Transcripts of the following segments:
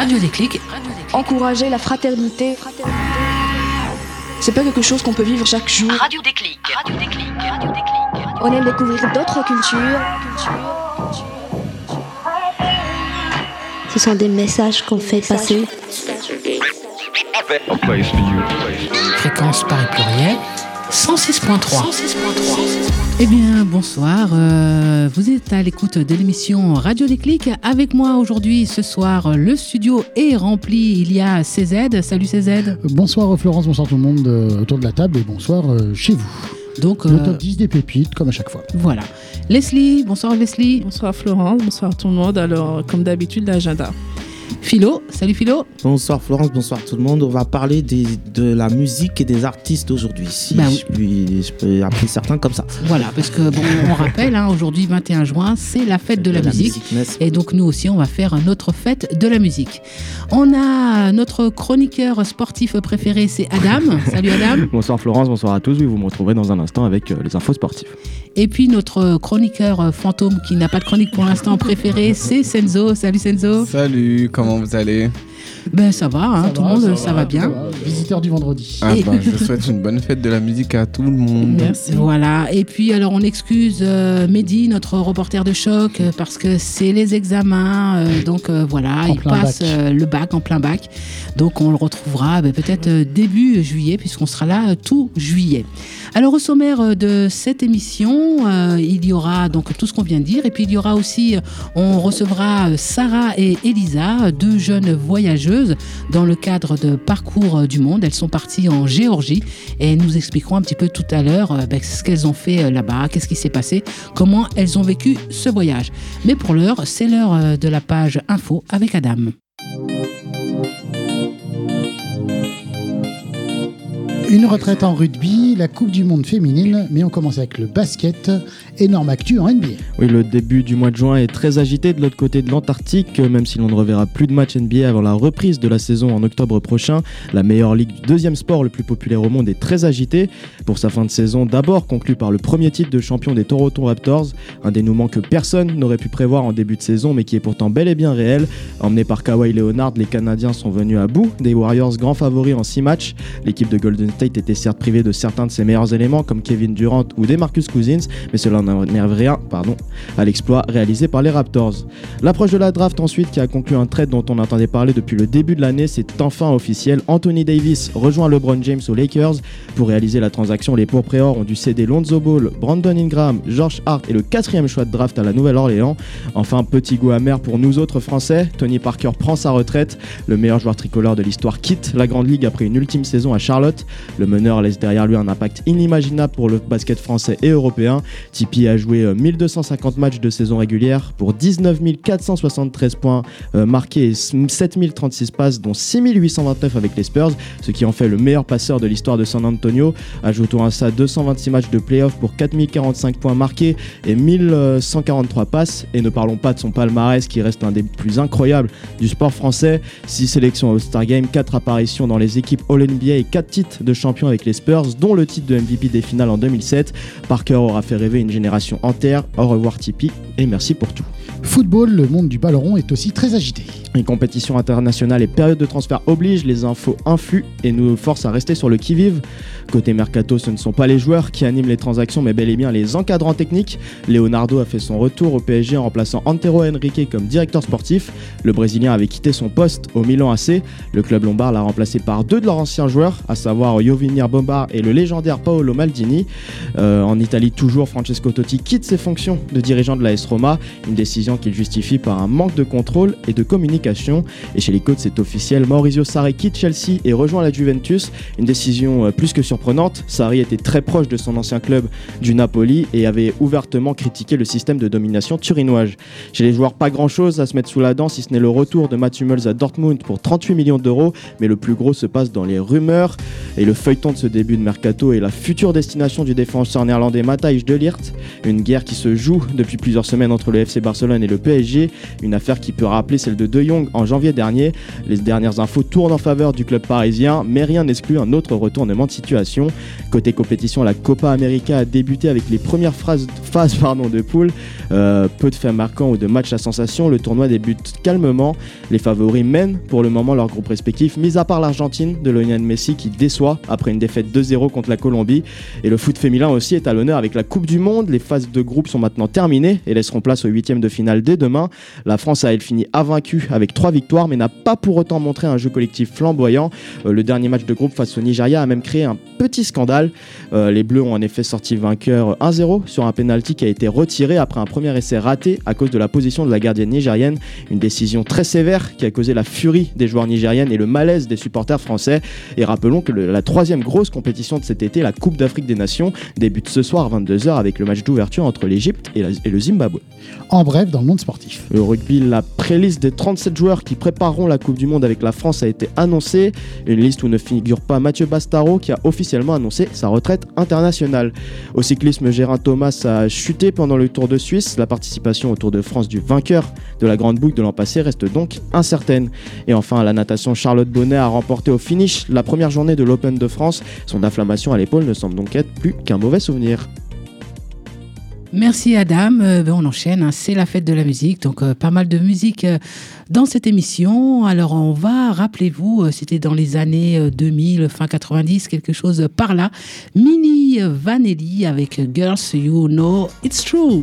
Radio Déclic. Encourager la fraternité. C'est pas quelque chose qu'on peut vivre chaque jour. Radio Déclic. Radio Déclic. Radio Déclic. On aime découvrir d'autres cultures. Ce sont des messages qu'on fait passer. Fréquence Paris Pluriel 106.3. Eh bien, bonsoir. euh, vous êtes à l'écoute de l'émission Radio Déclic. Avec moi aujourd'hui, ce soir, le studio est rempli. Il y a CZ. Salut CZ. Bonsoir Florence, bonsoir tout le monde euh, autour de la table et bonsoir euh, chez vous. Donc, Le euh, top 10 des pépites, comme à chaque fois. voilà. Leslie. Bonsoir Leslie. Bonsoir Florence, bonsoir tout le monde. Alors, comme d'habitude, l'agenda. Philo. Salut Philo. Bonsoir Florence, bonsoir tout le monde. On va parler des- de la musique et des artistes aujourd'hui. Si oui. je, puis, je peux appeler certains comme ça. Voilà, parce que bon, on rappelle, hein, aujourd'hui 21 juin, c'est la fête de la musique. Et donc nous aussi, on va faire notre fête de la musique. On a notre chroniqueur sportif préféré, c'est Adam. Salut Adam. Bonsoir Florence, bonsoir à tous. Oui, vous me retrouverez dans un instant avec euh, les infos sportives. Et puis notre chroniqueur euh, fantôme qui n'a pas de chronique pour l'instant préféré, c'est Senzo. Salut Senzo. Salut, comment vous allez? Ben ça va, hein, Ça tout le monde, ça, va bien. Visiteur du vendredi. ah, bah, Je souhaite une bonne fête de la musique à tout le monde. Merci. Voilà, et puis alors on excuse euh, Mehdi, notre reporter de choc, euh, parce que c'est les examens, euh, donc euh, voilà, En il passe bac. euh, le bac en plein bac, donc on le retrouvera ben, peut-être euh, début juillet, puisqu'on sera là euh, tout juillet. Alors au sommaire euh, de cette émission, euh, il y aura donc tout ce qu'on vient de dire, et puis il y aura aussi, on recevra euh, Sarah et Elisa, deux jeunes dans le cadre de Parcours du Monde. Elles sont parties en Géorgie et nous expliqueront un petit peu tout à l'heure euh, ben, ce qu'elles ont fait euh, là-bas, qu'est-ce qui s'est passé, comment elles ont vécu ce voyage. Mais pour l'heure, c'est l'heure euh, de la page info avec Adam. Une retraite en rugby, la Coupe du Monde féminine, mais on commence avec le basket. Énorme actu en NBA. Oui, le début du mois de juin est très agité de l'autre côté de l'Antarctique, même si l'on ne reverra plus de matchs NBA avant la reprise de la saison en octobre prochain. La meilleure ligue du deuxième sport le plus populaire au monde est très agitée pour sa fin de saison, d'abord conclue par le premier titre de champion des Toronto Raptors, un dénouement que personne n'aurait pu prévoir en début de saison, mais qui est pourtant bel et bien réel. Emmenés par Kawhi Leonard, les Canadiens sont venus à bout des Warriors, grands favoris en 6 matchs. L'équipe de Golden State était certes privée de certains ses meilleurs éléments, comme Kevin Durant ou des Marcus Cousins, mais cela n'enlève rien pardon, à l'exploit réalisé par les Raptors. L'approche de la draft ensuite, qui a conclu un trade dont on entendait parler depuis le début de l'année, c'est enfin officiel. Anthony Davis rejoint LeBron James aux Lakers. Pour réaliser la transaction, les pourpréors ont dû céder Lonzo Ball, Brandon Ingram, George Hart et le quatrième choix de draft à la Nouvelle-Orléans. Enfin, petit goût amer pour nous autres Français, Tony Parker prend sa retraite. Le meilleur joueur tricolore de l'histoire quitte la Grande Ligue après une ultime saison à Charlotte. Le meneur laisse derrière lui un impact inimaginable pour le basket français et européen. Tipeee a joué euh, 1250 matchs de saison régulière pour 19 473 points euh, marqués et 7036 passes, dont 6829 avec les Spurs, ce qui en fait le meilleur passeur de l'histoire de San Antonio. Ajoutons à ça 226 matchs de playoff pour 4045 points marqués et 1143 passes. Et ne parlons pas de son palmarès qui reste un des plus incroyables du sport français. 6 sélections au All-Star Game, 4 apparitions dans les équipes All-NBA et 4 titres de champion avec les Spurs, dont le titre de MVP des finales en 2007. Parker aura fait rêver une génération entière. Au revoir Tipeee et merci pour tout. Football, le monde du ballon est aussi très agité. Une compétition internationale et période de transfert oblige, les infos influent et nous forcent à rester sur le qui-vive. Côté mercato, ce ne sont pas les joueurs qui animent les transactions, mais bel et bien les encadrants techniques. Leonardo a fait son retour au PSG en remplaçant Antero Henrique comme directeur sportif. Le Brésilien avait quitté son poste au Milan AC. Le club lombard l'a remplacé par deux de leurs anciens joueurs, à savoir Jovinir Bombard et le légendaire Paolo Maldini. Euh, en Italie, toujours, Francesco Totti quitte ses fonctions de dirigeant de la S Roma, une décision qu'il justifie par un manque de contrôle et de communication. Et chez les Côtes, c'est officiel, Maurizio Sarri quitte Chelsea et rejoint la Juventus, une décision euh, plus que surprenante. Sarri était très proche de son ancien club du Napoli et avait ouvertement critiqué le système de domination turinoise. Chez les joueurs, pas grand-chose à se mettre sous la dent, si ce n'est le retour de Matt Hummels à Dortmund pour 38 millions d'euros, mais le plus gros se passe dans les rumeurs et le feuilleton de ce début de mercato Porto est la future destination du défenseur néerlandais Matthijs de Ligt. Une guerre qui se joue depuis plusieurs semaines entre le FC Barcelone et le PSG. Une affaire qui peut rappeler celle de De Jong en janvier dernier. Les dernières infos tournent en faveur du club parisien, mais rien n'exclut un autre retournement de situation. Côté compétition, la Copa América a débuté avec les premières phases pardon, de poule. Euh, peu de faits marquants ou de matchs à sensation, le tournoi débute calmement. Les favoris mènent pour le moment leur groupe respectif, mis à part l'Argentine de Lionel Messi qui déçoit après une défaite 2-0 contre la Colombie. Et le foot féminin aussi est à l'honneur avec la Coupe du Monde. Les phases de groupe sont maintenant terminées et laisseront place aux huitièmes de finale dès demain. La France a elle fini invaincue avec trois victoires, mais n'a pas pour autant montré un jeu collectif flamboyant. Euh, le dernier match de groupe face au Nigeria a même créé un petit scandale. Euh, les Bleus ont en effet sorti vainqueur 1-0 sur un penalty qui a été retiré après un premier essai raté à cause de la position de la gardienne nigérienne. Une décision très sévère qui a causé la furie des joueurs nigériennes et le malaise des supporters français. Et rappelons que la troisième grosse compétition de cet été, la Coupe d'Afrique des Nations, débute ce soir à 22h avec le match d'ouverture entre l'Égypte et, et le Zimbabwe. En bref, dans le monde sportif. Le rugby, la pré-liste des 37 joueurs qui prépareront la Coupe du Monde avec la France a été annoncée. Une liste où ne figure pas Mathieu Bastaro qui a officiellement annoncé sa retraite internationale. Au cyclisme, Gérard Thomas a chuté pendant le Tour de Suisse. La participation au Tour de France du vainqueur de la Grande Boucle de l'an passé reste donc incertaine. Et enfin, à la natation, Charlotte Bonnet a remporté au finish la première journée de l'Open de France. Son inflammation à l'épaule ne semble donc être plus qu'un mauvais souvenir. Merci Adam. Euh, ben, on enchaîne. hein. C'est la fête de la musique, donc euh, pas mal de musique euh, dans cette émission. Alors on va, rappelez-vous, c'était dans les années euh, 2000, fin 90, quelque chose par là. Mini Vanelli avec Girls You Know It's True.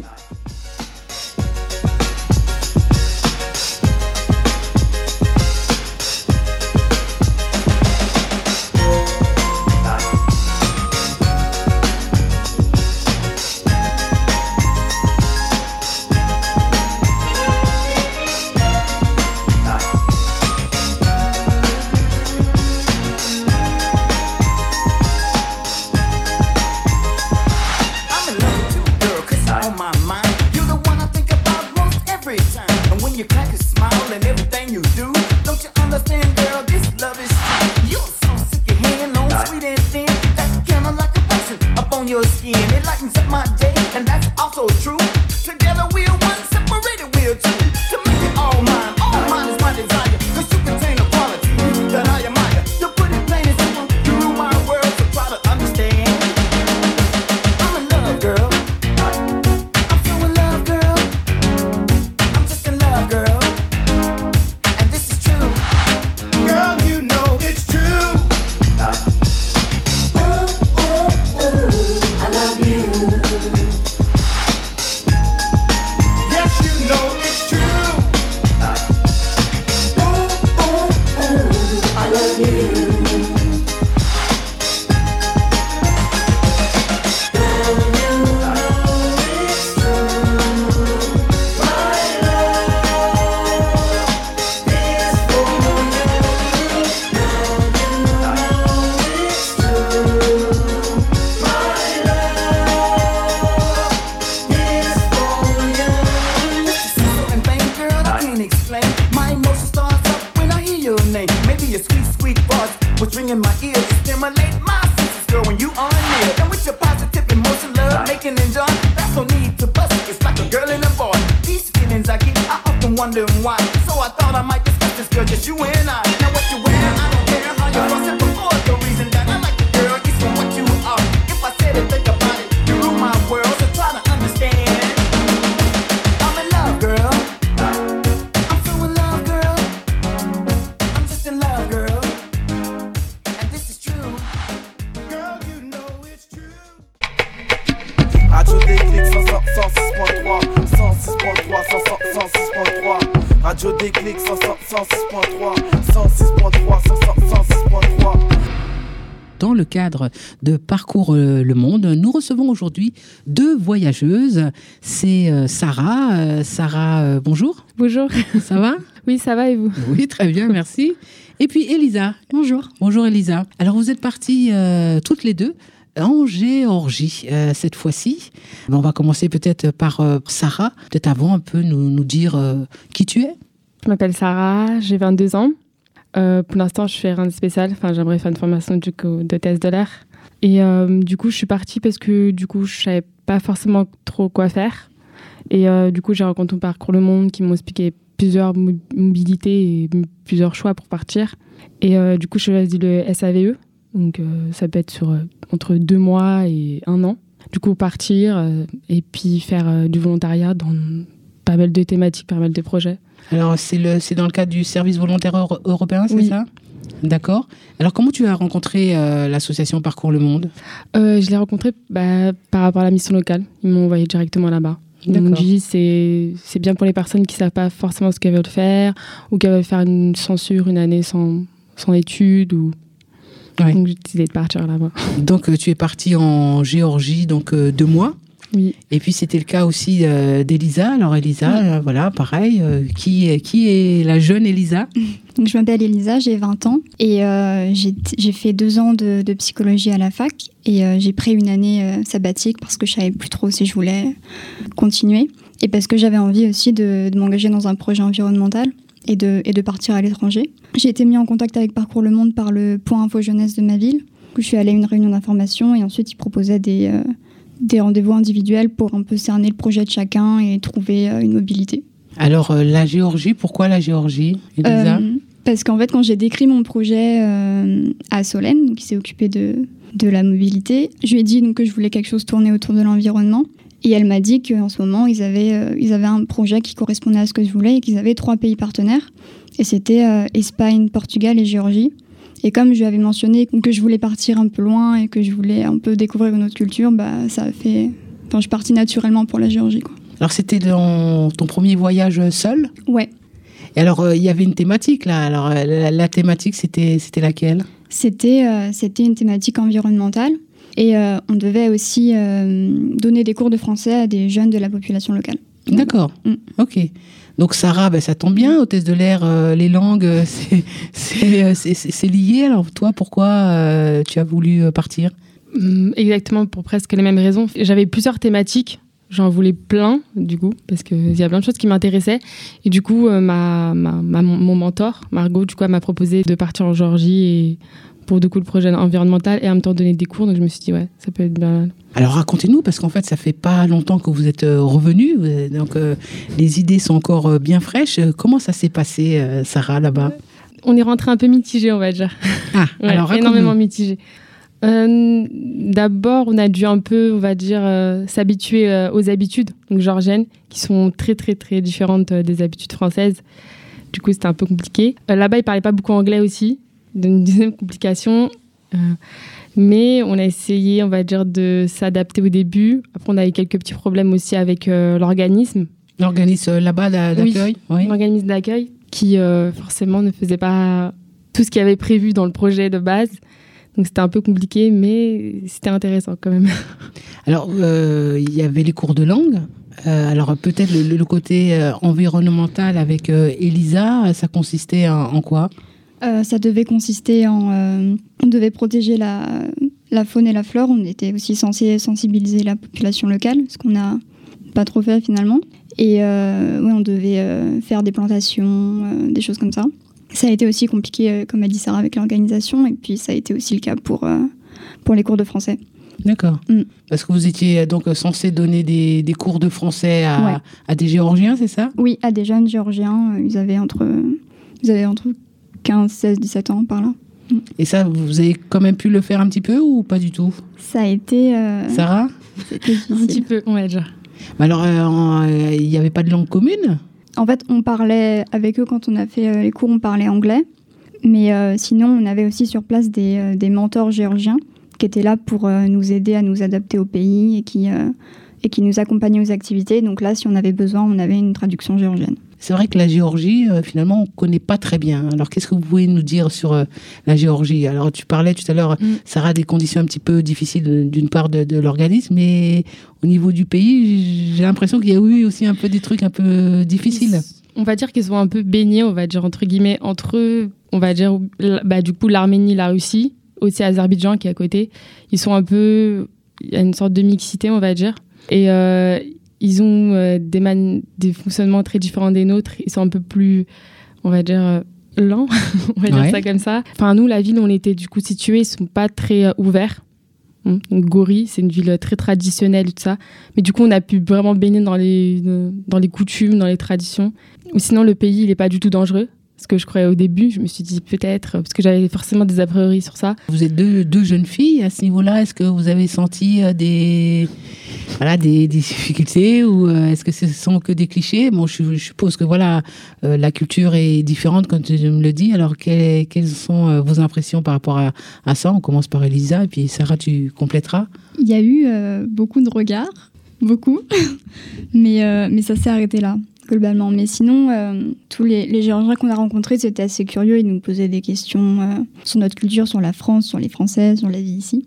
De Parcours euh, le Monde, nous recevons aujourd'hui deux voyageuses. C'est euh, Sarah. Euh, Sarah, bonjour. Bonjour. Ça va? Oui, ça va et vous? Oui, très bien, merci. Et puis Elisa. Bonjour. Bonjour Elisa. Alors vous êtes parties euh, toutes les deux en Géorgie euh, cette fois-ci. On va commencer peut-être par euh, Sarah. Peut-être avant un peu nous, nous dire euh, qui tu es. Je m'appelle Sarah, j'ai 22 ans. Euh, pour l'instant, je fais rien de spécial. Enfin, j'aimerais faire une formation du coup, de thèse de l'air. Et euh, du coup, je suis partie parce que du coup, je savais pas forcément trop quoi faire. Et euh, du coup, j'ai rencontré mon parcours Le Monde qui m'ont expliqué plusieurs mo- mobilités et plusieurs choix pour partir. Et euh, du coup, je choisi le SAVE. Donc, euh, ça peut être sur euh, entre deux mois et un an. Du coup, partir et puis faire du volontariat dans pas mal de thématiques, pas mal de projets. Alors, c'est dans le cadre du service volontaire euro- européen, c'est Oui. ça? D'accord. Alors, comment tu as rencontré euh, l'association Parcours le Monde? Euh, je l'ai rencontré bah, par rapport à la mission locale. Ils m'ont envoyé directement là-bas. Ils m'ont D'accord. dit c'est c'est bien pour les personnes qui savent pas forcément ce qu'elles veulent faire ou qui veulent faire une censure une année sans, sans études. Ou... Ouais. Donc j'ai décidé de partir là-bas. Donc, euh, tu es parti en Géorgie, donc euh, deux mois. Oui. Et puis, c'était le cas aussi euh, d'Elisa. Alors, Elisa, euh, voilà, pareil. euh, qui, est- qui est la jeune Elisa? Donc, je m'appelle Elisa, j'ai 20 ans et euh, j'ai j'ai fait deux ans de, de psychologie à la fac et j'ai pris une année sabbatique parce que je savais plus trop si je voulais continuer et parce que j'avais envie aussi de, de m'engager dans un projet environnemental et de, et de partir à l'étranger. J'ai été mis en contact avec Parcours le Monde par le point info jeunesse de ma ville. où Je suis allée à une réunion d'information et ensuite ils proposaient des, des rendez-vous individuels pour un peu cerner le projet de chacun et trouver euh, une mobilité. Alors, euh, la Géorgie, pourquoi la Géorgie, Elisa Euh, parce qu'en fait, quand j'ai décrit mon projet à Solène, qui s'est occupé de, de la mobilité, je lui ai dit donc, que je voulais quelque chose tourné autour de l'environnement. Et elle m'a dit qu'en ce moment, ils avaient, euh, ils avaient un projet qui correspondait à ce que je voulais et qu'ils avaient trois pays partenaires. Et c'était euh, Espagne, Portugal et Géorgie. Et comme je lui avais mentionné que je voulais partir un peu loin et que je voulais un peu découvrir une autre culture, bah, ça a fait. Enfin, je suis partie naturellement pour la Géorgie. Quoi. Alors, c'était dans ton premier voyage seul? Ouais. Et alors, euh, il y avait une thématique là. Alors, euh, la, la thématique, c'était, laquelle? C'était euh, une thématique environnementale et euh, on devait aussi donner des cours de français à des jeunes de la population locale. D'accord. Mm. Ok. Donc, Sarah, ben, ça tombe bien, hôtesse de l'air, euh, les langues, euh, euh, c'est- lié. Alors, toi, pourquoi tu as voulu partir? Hum, Exactement, pour presque les mêmes raisons. J'avais plusieurs thématiques. J'en voulais plein, du coup, parce qu'il y a plein de choses qui m'intéressaient. Et du coup, ma, ma- ma- mon mentor, Margot, du coup, m'a proposé de partir en Géorgie et pour du coup le projet environnemental et en même temps donner des cours. Donc je me suis dit, ouais, ça peut être bien. Alors racontez-nous, parce qu'en fait, ça fait pas longtemps que vous êtes euh, revenu, donc euh, les idées sont encore euh, bien fraîches. Comment ça s'est passé, euh, Sarah, là-bas? On est rentré un peu mitigé, on va dire. Ah, Ouais, alors énormément mitigé. Euh, D'abord, on a dû un peu, on va dire, s'habituer aux habitudes donc georgiennes, qui sont très, très, très différentes des habitudes françaises. Du coup, c'était un peu compliqué. Là-bas, ils parlaient pas beaucoup anglais aussi, d'une deuxième complication. Euh, mais on a essayé, on va dire, de s'adapter au début. Après, on a eu quelques petits problèmes aussi avec euh, l'organisme. L'organisme euh, là-bas d'a- d'accueil Oui, l'organisme d'accueil qui forcément ne faisait pas tout ce qu'il y avait prévu dans le projet de base. Donc c'était un peu compliqué, mais c'était intéressant quand même. Alors, euh, il y avait les cours de langue. Euh, alors, peut-être le, le côté environnemental avec euh, Elisa, ça consistait en, en quoi? Euh, ça devait consister en. euh, on devait protéger la, la faune et la flore. On était aussi censé sensibiliser la population locale, ce qu'on n'a pas trop fait finalement. Et euh, ouais, on devait euh, faire des plantations, des choses comme ça. Ça a été aussi compliqué, comme a dit Sarah, avec l'organisation. Et puis ça a été aussi le cas pour, pour les cours de français. D'accord. Mm. Parce que vous étiez donc censé donner des, des cours de français à, Ouais. à des Géorgiens, c'est ça? Oui, à des jeunes géorgiens, ils avaient entre, ils avaient entre 15, 16, 17 ans par là. Et ça, vous avez quand même pu le faire un petit peu ou pas du tout? Ça a été. euh, Sarah? C'était. Un petit peu, on va dire. Mais Alors, euh, euh, il n'y avait pas de langue commune? En fait, on parlait avec eux quand on a fait euh, les cours, on parlait anglais. Mais euh, sinon, on avait aussi sur place des, euh, des mentors géorgiens qui étaient là pour euh, nous aider à nous adapter au pays et qui, euh, et qui nous accompagnaient aux activités. Donc là, si on avait besoin, on avait une traduction géorgienne. C'est vrai que la Géorgie, euh, finalement, on ne connaît pas très bien. Alors, qu'est-ce que vous pouvez nous dire sur euh, la Géorgie? Alors, tu parlais tout à l'heure, Mm. Sarah, des conditions un petit peu difficiles d'une part de, de l'organisme, mais au niveau du pays, j'ai l'impression qu'il y a eu aussi un peu des trucs un peu difficiles. On va dire qu'ils sont un peu baignés, on va dire entre guillemets, entre eux, on va dire, bah, du coup, l'Arménie, la Russie, aussi Azerbaïdjan qui est à côté. Ils sont un peu. Il y a une sorte de mixité, on va dire. Et euh, ils ont euh, des, man- des fonctionnements très différents des nôtres. Ils sont un peu plus, on va dire, euh, lent, on va dire ça comme ça. Enfin, nous, la ville où on était du coup situés, ils sont pas très euh, ouverts. Donc, Gori, c'est une ville très traditionnelle et tout ça. Mais du coup, on a pu vraiment baigner dans les, euh, dans les coutumes, dans les traditions. Ou sinon, le pays, il est pas du tout dangereux. Ce que je croyais au début, je me suis dit peut-être, parce que j'avais forcément des a priori sur ça. Vous êtes deux, deux jeunes filles à ce niveau-là. Est-ce que vous avez senti euh, des, voilà, des, des difficultés ou euh, est-ce que ce sont que des clichés? Bon, je, je suppose que voilà, euh, la culture est différente, comme tu me le dis. Alors, quelles, quelles sont vos impressions par rapport à, à ça? On commence par Elisa et puis Sarah, tu compléteras. Il y a eu euh, beaucoup de regards, beaucoup, mais, euh, mais ça s'est arrêté là, globalement. Mais sinon, euh, tous les, les Géorgiens qu'on a rencontrés, c'était assez curieux. Ils nous posaient des questions euh, sur notre culture, sur la France, sur les Français, sur la vie ici.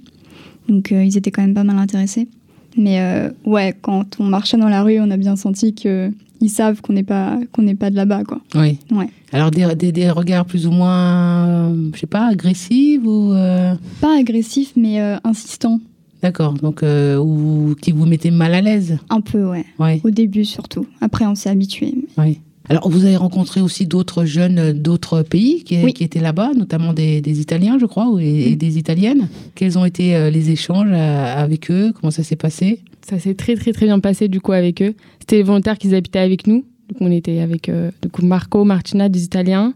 Donc euh, ils étaient quand même pas mal intéressés. Mais ouais, quand on marchait dans la rue, on a bien senti que ils savent qu'on n'est pas qu'on n'est pas de là-bas, quoi. Oui. Ouais. Alors, des, des, des regards plus ou moins, je sais pas, agressifs ou. Pas agressif, mais euh, insistant. D'accord. Donc, euh, ou qui vous mettez mal à l'aise. Un peu, ouais. Ouais. Au début surtout. Après, on s'est habitué. Oui. Alors, vous avez rencontré aussi d'autres jeunes euh, d'autres pays qui, Oui. qui étaient là-bas, notamment des, des Italiens, je crois, ou, et, et des Italiennes. Quels ont été euh, les échanges avec eux? Comment ça s'est passé? Ça s'est très très très bien passé du coup avec eux. C'était les volontaires qui habitaient avec nous. Donc on était avec euh, du coup Marco, Martina, des Italiens.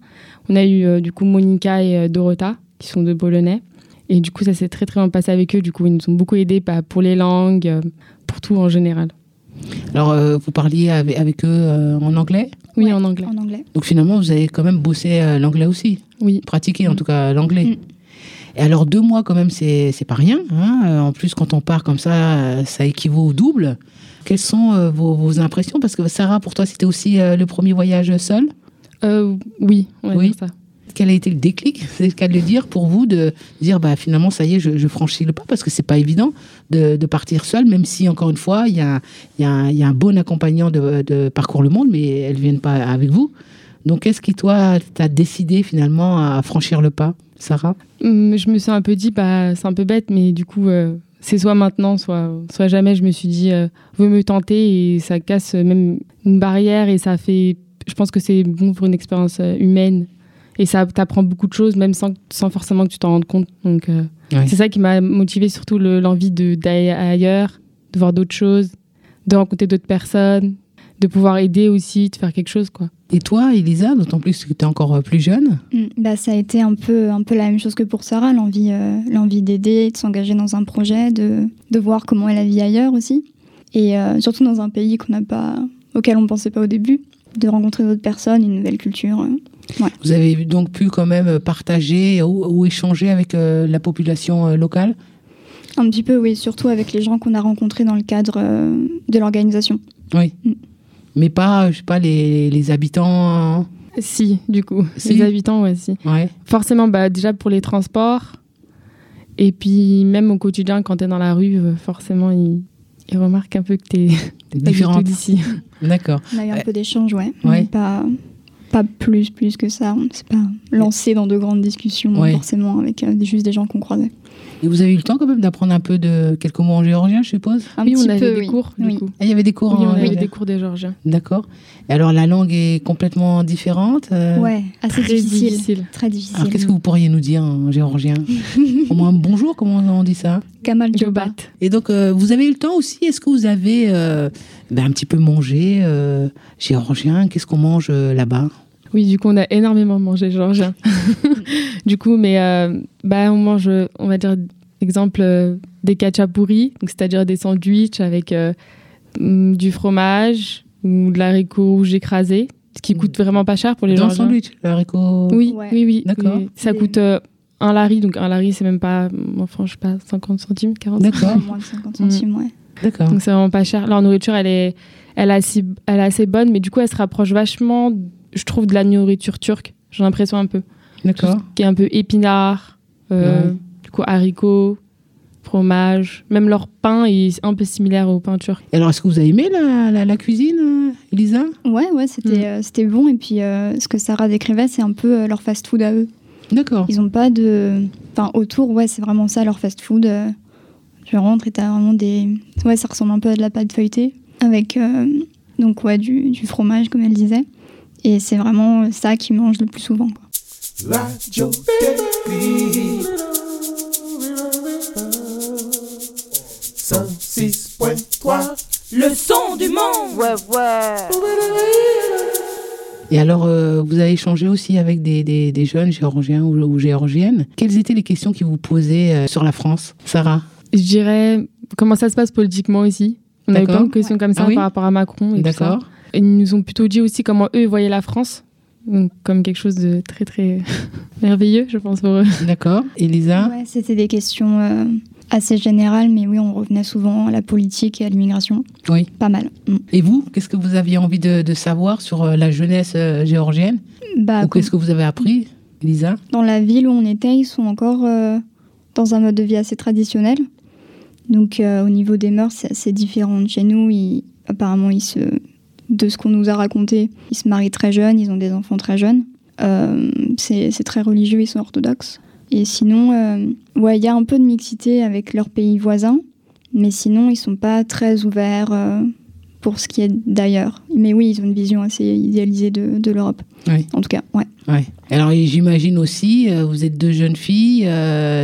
On a eu euh, du coup Monica et euh, Dorota qui sont deux Polonais. Et du coup ça s'est très très bien passé avec eux. Du coup ils nous ont beaucoup aidés bah, pour les langues, euh, pour tout en général. Alors, euh, vous parliez avec, avec eux euh, en anglais? Oui en anglais. En anglais. Donc, finalement, vous avez quand même bossé euh, l'anglais aussi? Oui. Pratiqué, en tout cas, l'anglais. Mm. Et alors, deux mois, quand même, c'est c'est pas rien. hein. En plus, quand on part comme ça, ça équivaut au double. Quelles sont euh, vos, vos impressions? Parce que Sarah, pour toi, c'était aussi euh, le premier voyage seul? Euh, oui, on va Oui. dire ça. Quel a été le déclic, c'est le cas de le dire, pour vous, de dire bah, finalement, ça y est, je, franchis le pas, parce que c'est pas évident de, partir seul, même si, encore une fois, il y a, un- bon accompagnant de, de Parcours le Monde, mais elles ne viennent pas avec vous. Donc, qu'est-ce qui, toi, t'a décidé finalement à franchir le pas, Sarah? Hum, Je me suis un peu dit, bah, c'est un peu bête, mais du coup, euh, c'est soit maintenant, soit, soit jamais. Je me suis dit, euh, veux me tenter et ça casse même une barrière et ça fait. Je pense que c'est bon pour une expérience euh, humaine et ça t'apprend beaucoup de choses, même sans, sans forcément que tu t'en rendes compte. Donc, euh, Ouais. c'est ça qui m'a motivé surtout le- l'envie d'aller ailleurs, de voir d'autres choses, de rencontrer d'autres personnes, de pouvoir aider aussi, de faire quelque chose, quoi. Et toi, Elisa, d'autant plus que tu es encore euh, plus jeune Mm, Bah, ça a été un peu, un peu la même chose que pour Sarah, l'envie euh, l'envie d'aider, de s'engager dans un projet, de, de voir comment est la vie ailleurs aussi. Et euh, surtout dans un pays qu'on n'a pas, auquel on ne pensait pas au début, de rencontrer d'autres personnes, une nouvelle culture. Ouais. Vous avez donc pu quand même partager ou, ou échanger avec euh, la population euh, locale? Un petit peu, oui, surtout avec les gens qu'on a rencontrés dans le cadre euh, de l'organisation. Oui. Mm. Mais pas, je sais pas, les, les habitants. Si, du coup, Si. les habitants, ouais, si. Ouais. Forcément, bah, déjà pour les transports. Et puis, même au quotidien, quand tu es dans la rue, forcément, ils, ils remarquent un peu que tu es tout Différentes. d'ici. D'accord. On a eu un peu d'échanges, ouais. Ouais. Mais pas, pas plus, plus que ça. On ne s'est pas lancé dans de grandes discussions, Ouais. forcément, avec euh, juste des gens qu'on croisait. Et vous avez eu le temps quand même d'apprendre un peu de quelques mots en géorgien, je suppose? Un oui, petit on avait peu, des oui. cours, du Oui. coup. Ah, Il y avait des cours Oui, en on avait des cours de géorgien. D'accord. Et alors la langue est complètement différente euh, Ouais, assez Très difficile. difficile. Très difficile. Alors qu'est-ce que vous pourriez nous dire en géorgien? Au moins bonjour, comment on dit ça? Kamal Joba. Jobat. Et donc, euh, vous avez eu le temps aussi? Est-ce que vous avez euh, ben, un petit peu mangé euh, géorgien? Qu'est-ce qu'on mange euh, là-bas? Oui, du coup, on a énormément mangé géorgien. du coup, mais euh, bah, on mange, on va dire, exemple, euh, des kachapuri, donc c'est-à-dire des sandwichs avec euh, mm, du fromage ou de l'haricot rouge écrasé, ce qui coûte vraiment pas cher pour les Dans le Géorgiens. sandwich, le haricot Oui, Ouais. oui, oui. D'accord. oui. Ça coûte euh, un lari, donc un lari, c'est même pas, enfin, je sais pas, 50 centimes, 40 centimes. D'accord, Moins de 50 centimes, ouais. d'accord. Donc c'est vraiment pas cher. Leur nourriture, elle est, elle, est assez, elle est assez bonne, mais du coup, elle se rapproche vachement, je trouve, de la nourriture turque. J'ai l'impression un peu. D'accord. Qui est un peu épinard, euh, Ouais. du coup, haricots, fromage. Même leur pain est un peu similaire au pain turc. Et alors, est-ce que vous avez aimé la, la, la cuisine, euh, Elisa? Ouais, ouais, c'était Mm. euh, c'était bon. Et puis, euh, ce que Sarah décrivait, c'est un peu euh, leur fast-food à eux. D'accord. Ils ont pas de. Enfin, autour, ouais, c'est vraiment ça, leur fast-food. Tu rentres et t'as vraiment des. Ouais, ça ressemble un peu à de la pâte feuilletée. Avec, euh, donc, ouais, du, du fromage, comme elle disait. Et c'est vraiment ça qu'ils mangent le plus souvent. quoi. Radio Déclic. 106.3 Le son du monde. Ouais, ouais. Et alors, euh, vous avez échangé aussi avec des, des- des jeunes géorgiens ou, ou géorgiennes. Quelles étaient les questions qu'ils vous posaient euh, sur la France, Sarah? Je dirais comment ça se passe politiquement ici? On a eu plein de questions comme ça Ah oui par rapport à Macron et. D'accord. Ils nous ont plutôt dit aussi comment eux voyaient la France. Donc, comme quelque chose de très très merveilleux, je pense pour eux. D'accord. Elisa Ouais, c'était des questions euh, assez générales, mais oui, on revenait souvent à la politique et à l'immigration. Oui. Pas mal. Mm. Et vous, qu'est-ce que vous aviez envie de, de savoir sur euh, la jeunesse euh, géorgienne? Bah, Ou qu'est-ce que vous avez appris, Elisa? Dans la ville où on était, ils sont encore euh, dans un mode de vie assez traditionnel. Donc euh, au niveau des mœurs, c'est assez différent de chez nous. Ils- apparemment, ils se, de ce qu'on nous a raconté, ils se marient très jeunes, ils ont des enfants très jeunes. Euh, c'est très religieux, ils sont orthodoxes. Et sinon, euh, ouais, il y a un peu de mixité avec leurs pays voisins, mais sinon, ils sont pas très ouverts euh, pour ce qui est d'ailleurs. Mais oui, ils ont une vision assez idéalisée de, de l'Europe. Oui. En tout cas, ouais. Ouais. Alors j'imagine aussi, vous êtes deux jeunes filles,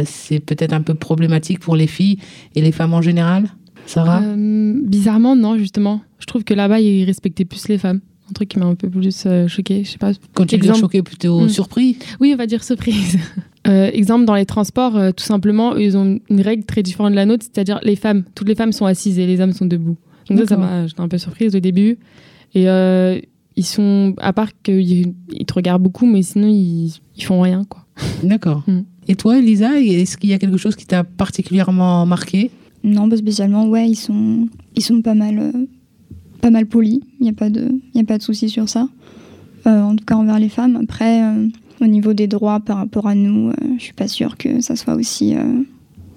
c'est peut-être un peu problématique pour les filles et les femmes en général, Sarah Euh, bizarrement, non, justement. Je trouve que là-bas, ils respectaient plus les femmes. Un truc qui m'a un peu plus euh, choqué. Je sais pas. Quand tu dis Exemple- choqué, plutôt Hmm. surpris Oui, on va dire surprise. Euh, exemple, dans les transports, euh, tout simplement, ils ont une règle très différente de la nôtre, c'est-à-dire les femmes, toutes les femmes sont assises et les hommes sont debout. Donc ça, m'a, j'étais un peu surprise au début. Et ils sont, à part qu'ils ils te regardent beaucoup, mais sinon ils, ils font rien, quoi. D'accord. Hmm. Et toi, Elisa, est-ce qu'il y a quelque chose qui t'a particulièrement marqué Non, pas spécialement. Ouais, ils sont, ils sont pas mal, euh, pas mal polis. Il n'y a pas de, il a pas de souci sur ça. Euh, en tout cas envers les femmes. Après, euh, au niveau des droits par rapport à nous, je suis pas sûre que ça soit aussi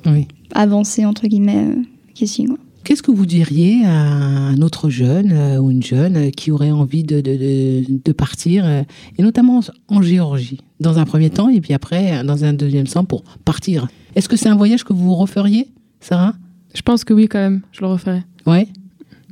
Oui. avancé entre guillemets qu'ici. Qu'est-ce que vous diriez à un autre jeune ou une jeune qui aurait envie de, de, de, de partir, et notamment en Géorgie, dans un premier temps, et puis après, dans un deuxième temps, pour partir? Est-ce que c'est un voyage que vous referiez, Sarah? Je pense que oui, quand même, je le referais. Ouais.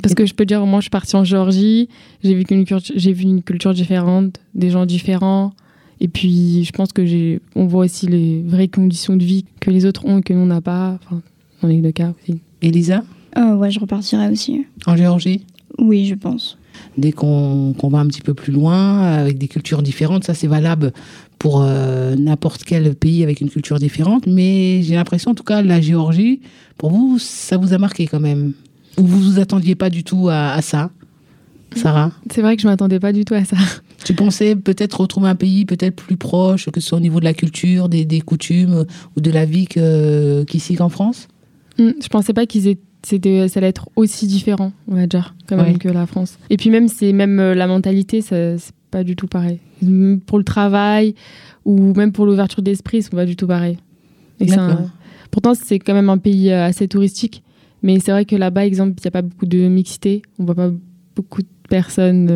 Parce que je peux dire, moi, je suis partie en Géorgie, j'ai vécu une culture, j'ai vu une culture différente, des gens différents. Et puis, je pense que j'ai, on voit aussi les vraies conditions de vie que les autres ont et que nous, on n'a pas. Enfin, dans les deux cas aussi. Elisa? Euh, ouais, je repartirais aussi. En Géorgie? Oui, je pense. Dès qu'on qu'on va un petit peu plus loin, avec des cultures différentes, ça c'est valable pour euh, n'importe quel pays avec une culture différente, mais j'ai l'impression, en tout cas, la Géorgie, pour vous, ça vous a marqué quand même? Ou vous vous attendiez pas du tout à, à ça, Sarah? C'est vrai que je m'attendais pas du tout à ça. Tu pensais peut-être retrouver un pays peut-être plus proche, que ce soit au niveau de la culture, des, des coutumes ou de la vie qu'ici qu'en France? Hmm, Je pensais pas qu'ils étaient, c'était, ça allait être aussi différent, on va dire, quand même Ouais. que la France. Et puis même, c'est même euh, la mentalité, ça- c'est pas du tout pareil. Pour le travail ou même pour l'ouverture d'esprit, c'est pas du tout pareil. Et c'est un- pourtant, c'est quand même un pays euh, assez touristique, mais c'est vrai que là-bas, exemple, il n'y a pas beaucoup de mixité. On voit pas beaucoup de personnes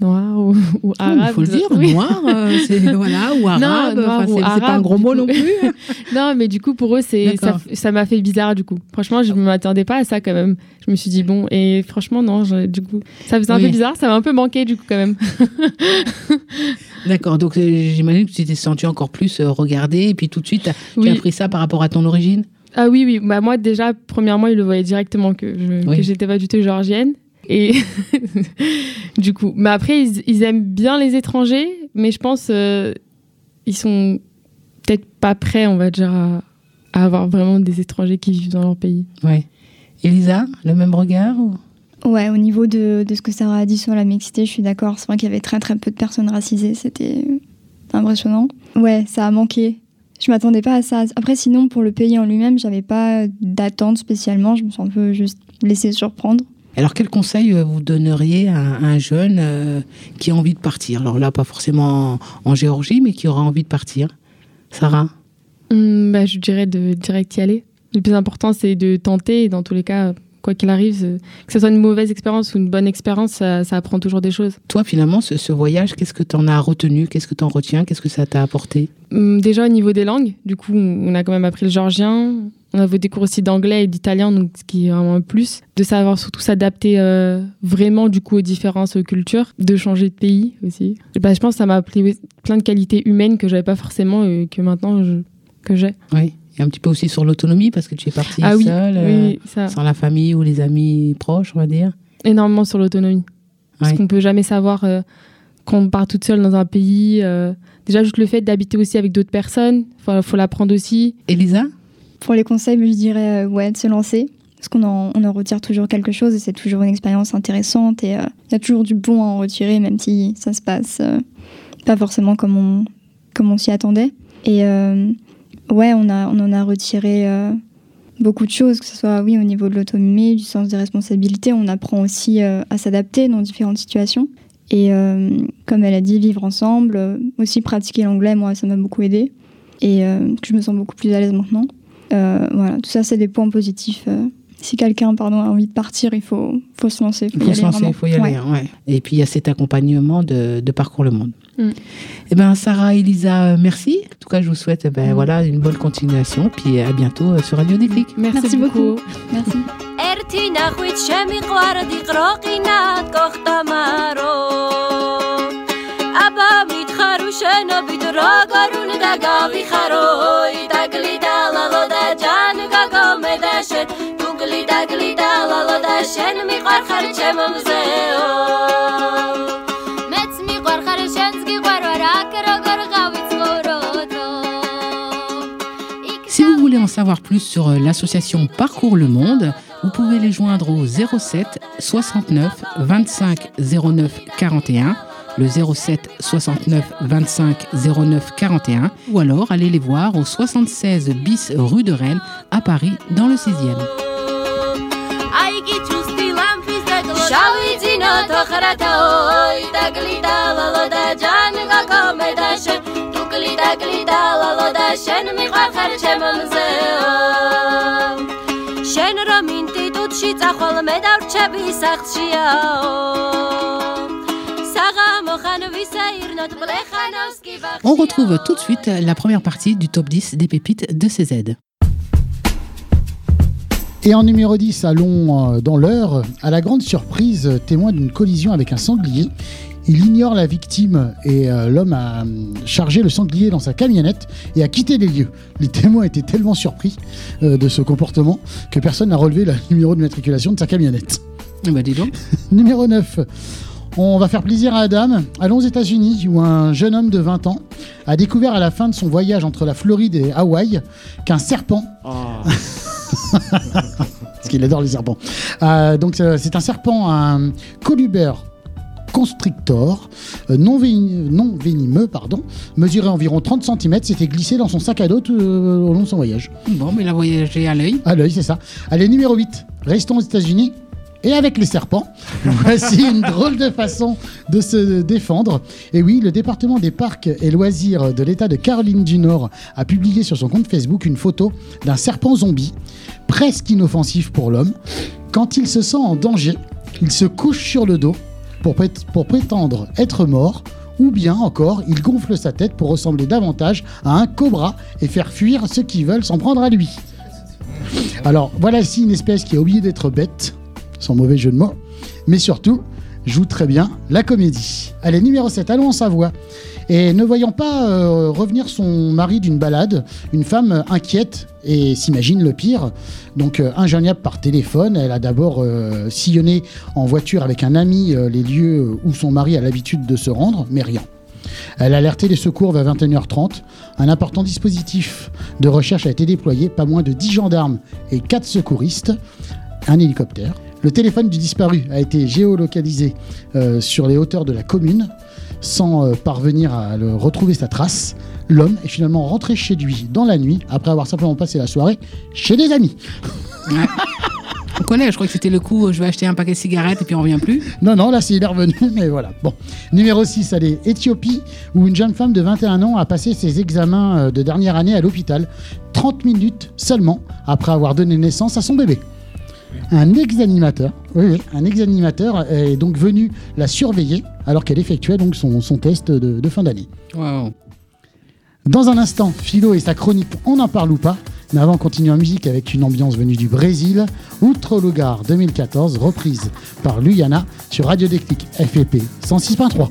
noires ou, ou Ah, arabes. Il faut le dire, Oui. noir, euh, c'est, voilà, ou arabe, noir enfin, c'est, pas un arabe, gros mot non plus. non, mais du coup, pour eux, c'est, ça, m'a fait bizarre, du coup. Franchement, je ne m'attendais pas à ça, quand même. Je me suis dit, bon, et franchement, non, je- du coup, ça faisait un Oui. peu bizarre, ça m'a un peu manqué, du coup, quand même. D'accord, donc euh, j'imagine que tu t'es senti encore plus euh, regardé, et puis tout de suite, tu Oui. as pris ça par rapport à ton origine? Ah oui, oui. Bah, moi, déjà, premièrement, ils le voyaient directement que je Oui. j'étais pas du tout géorgienne. Et du coup, mais après, ils, ils aiment bien les étrangers, mais je pense euh, ils sont peut-être pas prêts, on va dire, à, à avoir vraiment des étrangers qui vivent dans leur pays. Ouais. Elisa, le même regard ou- Ouais, au niveau de, de ce que Sarah a dit sur la mixité, je suis d'accord. C'est vrai qu'il y avait très très peu de personnes racisées, c'était impressionnant. Ouais, ça a manqué. Je m'attendais pas à ça. Après, sinon, pour le pays en lui-même, j'avais pas d'attente spécialement. Je me suis un peu juste laissée surprendre. Alors, quel conseil euh, vous donneriez à, un- à un jeune euh, qui a envie de partir? Alors là, pas forcément en, en Géorgie, mais qui aura envie de partir. Sarah? Hum, bah, je dirais de direct y aller. Le plus important, c'est de tenter. Et dans tous les cas, quoi qu'il arrive, euh, que ce soit une mauvaise expérience ou une bonne expérience, ça, ça apprend toujours des choses. Toi, finalement, ce, ce voyage, qu'est-ce que tu en as retenu? Qu'est-ce que tu en retiens? Qu'est-ce que ça t'a apporté? Hum, Déjà au niveau des langues, du coup, on a quand même appris le géorgien, On avait des cours aussi d'anglais et d'italien, donc ce qui est vraiment un plus. De savoir surtout s'adapter euh, vraiment du coup aux différentes cultures, de changer de pays aussi. Bah, je pense que ça m'a appris plein de qualités humaines que j'avais pas forcément et que maintenant je- que j'ai. Oui. Et un petit peu aussi sur l'autonomie parce que tu es partie Ah oui, seule, oui, ça. sans la famille ou les amis proches, on va dire. énormément sur l'autonomie. Parce Ouais. qu'on peut jamais savoir euh, quand on part toute seule dans un pays. euh, déjà, juste le fait d'habiter aussi avec d'autres personnes, il faut l'apprendre aussi. Elisa? Pour les conseils, je dirais euh, ouais, de se lancer. Parce qu'on en, retire toujours quelque chose et c'est toujours une expérience intéressante et euh, il y a toujours du bon à en retirer, même si ça se passe euh, pas forcément comme on, s'y attendait. Et ouais, on, a, on en a retiré beaucoup de choses, que ce soit oui, au niveau de l'autonomie, du sens des responsabilités. On apprend aussi à s'adapter dans différentes situations. Et comme elle a dit, vivre ensemble, aussi pratiquer l'anglais, moi, ça m'a beaucoup aidé. Et je me sens beaucoup plus à l'aise maintenant. Euh, voilà, tout ça, c'est des points positifs. euh. si quelqu'un pardon, a envie de partir, il faut, faut se lancer. Il faut se lancer, vraiment. il faut y aller. Ouais. ouais. Et puis il y a cet accompagnement de, de Parcours le Monde. Mm. Eh ben Sarah, Elisa, merci. En tout cas, je vous souhaite eh Mm. ben, voilà, une bonne continuation. Puis à bientôt euh, sur Radio Déclic. Merci, Merci beaucoup. Merci. Si vous voulez en savoir plus sur euh, l'association Parcours le Monde, vous pouvez les joindre au 07 69 25 09 41, le 07 69 25 09 41, ou alors allez les voir au 76 bis rue de Rennes à Paris dans le 6e. ლამპის დაგლო შავი ძინო თოხრათაო იტაკლიდა ლალო და ჯან გაგომე და შენ თუ კლიდა კლიდა ლალო და შენ მიყვარ ხარ ჩემო მზეო შენ რომ ინსტიტუტში წახვალ მე დავრჩები სახლშიაო საღამო ხან ვისაირნოთ ბლეხანოვსკი On retrouve tout de suite la première partie du top 10 des pépites de CZ. Et en numéro 10, allons euh, dans l'heure, à la grande surprise, témoin d'une collision avec un sanglier. Il ignore la victime et euh, l'homme a hum, chargé le sanglier dans sa camionnette et a quitté les lieux. Les témoins étaient tellement surpris euh, de ce comportement que personne n'a relevé le numéro de matriculation de sa camionnette. Ben, dis donc. Numéro 9. On va faire plaisir à Adam. Allons aux États-Unis où un jeune homme de 20 ans a découvert à la fin de son voyage entre la Floride et Hawaï qu'un serpent. Parce qu'il adore les serpents. Euh, donc euh, c'est un serpent, un colubère constrictor, euh, non, véni- non venimeux, pardon, mesurait environ 30 cm, s'était glissé dans son sac à dos tout, euh, au long de son voyage. Bon, mais il a voyagé à l'œil. À l'œil, c'est ça. Allez, numéro 8. Restons aux États-Unis. Et avec les serpents, voici une drôle de façon de se défendre. Et oui, le département des parcs et loisirs de l'État de Caroline du Nord a publié sur son compte Facebook une photo d'un serpent zombie, presque inoffensif pour l'homme. Quand il se sent en danger, il se couche sur le dos pour, prét- pour prétendre être mort, ou bien encore, il gonfle sa tête pour ressembler davantage à un cobra et faire fuir ceux qui veulent s'en prendre à lui. Alors, voilà ici une espèce qui a oublié d'être bête, sans mauvais jeu de mots, mais surtout joue très bien la comédie. Allez, numéro 7, allons en Savoie. Et ne voyant pas euh, revenir son mari d'une balade, une femme euh, inquiète et s'imagine le pire, donc euh, par téléphone, elle a d'abord euh, sillonné en voiture avec un ami les lieux où son mari a l'habitude de se rendre, mais rien. Elle a alerté les secours vers 21h30. Un important dispositif de recherche a été déployé, pas moins de 10 gendarmes et 4 secouristes, un hélicoptère. Le téléphone du disparu a été géolocalisé euh, sur les hauteurs de la commune sans euh, parvenir à le retrouver sa trace. L'homme est finalement rentré chez lui dans la nuit après avoir simplement passé la soirée chez des amis. On connaît, je crois que c'était le coup, je vais acheter un paquet de cigarettes et puis on revient plus. Non, non, là, c'est il est revenu, mais voilà. Bon. Numéro 6, allez, Éthiopie, où une jeune femme de 21 ans a passé ses examens euh, de dernière année à l'hôpital. 30 minutes seulement après avoir donné naissance à son bébé. Un ex-animateur, oui, oui, un ex-animateur est donc venu la surveiller alors qu'elle effectuait donc son, son test de, de fin d'année. Wow. Dans un instant, Philo et sa chronique On en parle ou pas, Mais avant, on continue en musique avec une ambiance venue du Brésil, Outro Lugar 2014, reprise par Luyana sur Radio Déclic FEP 106.3.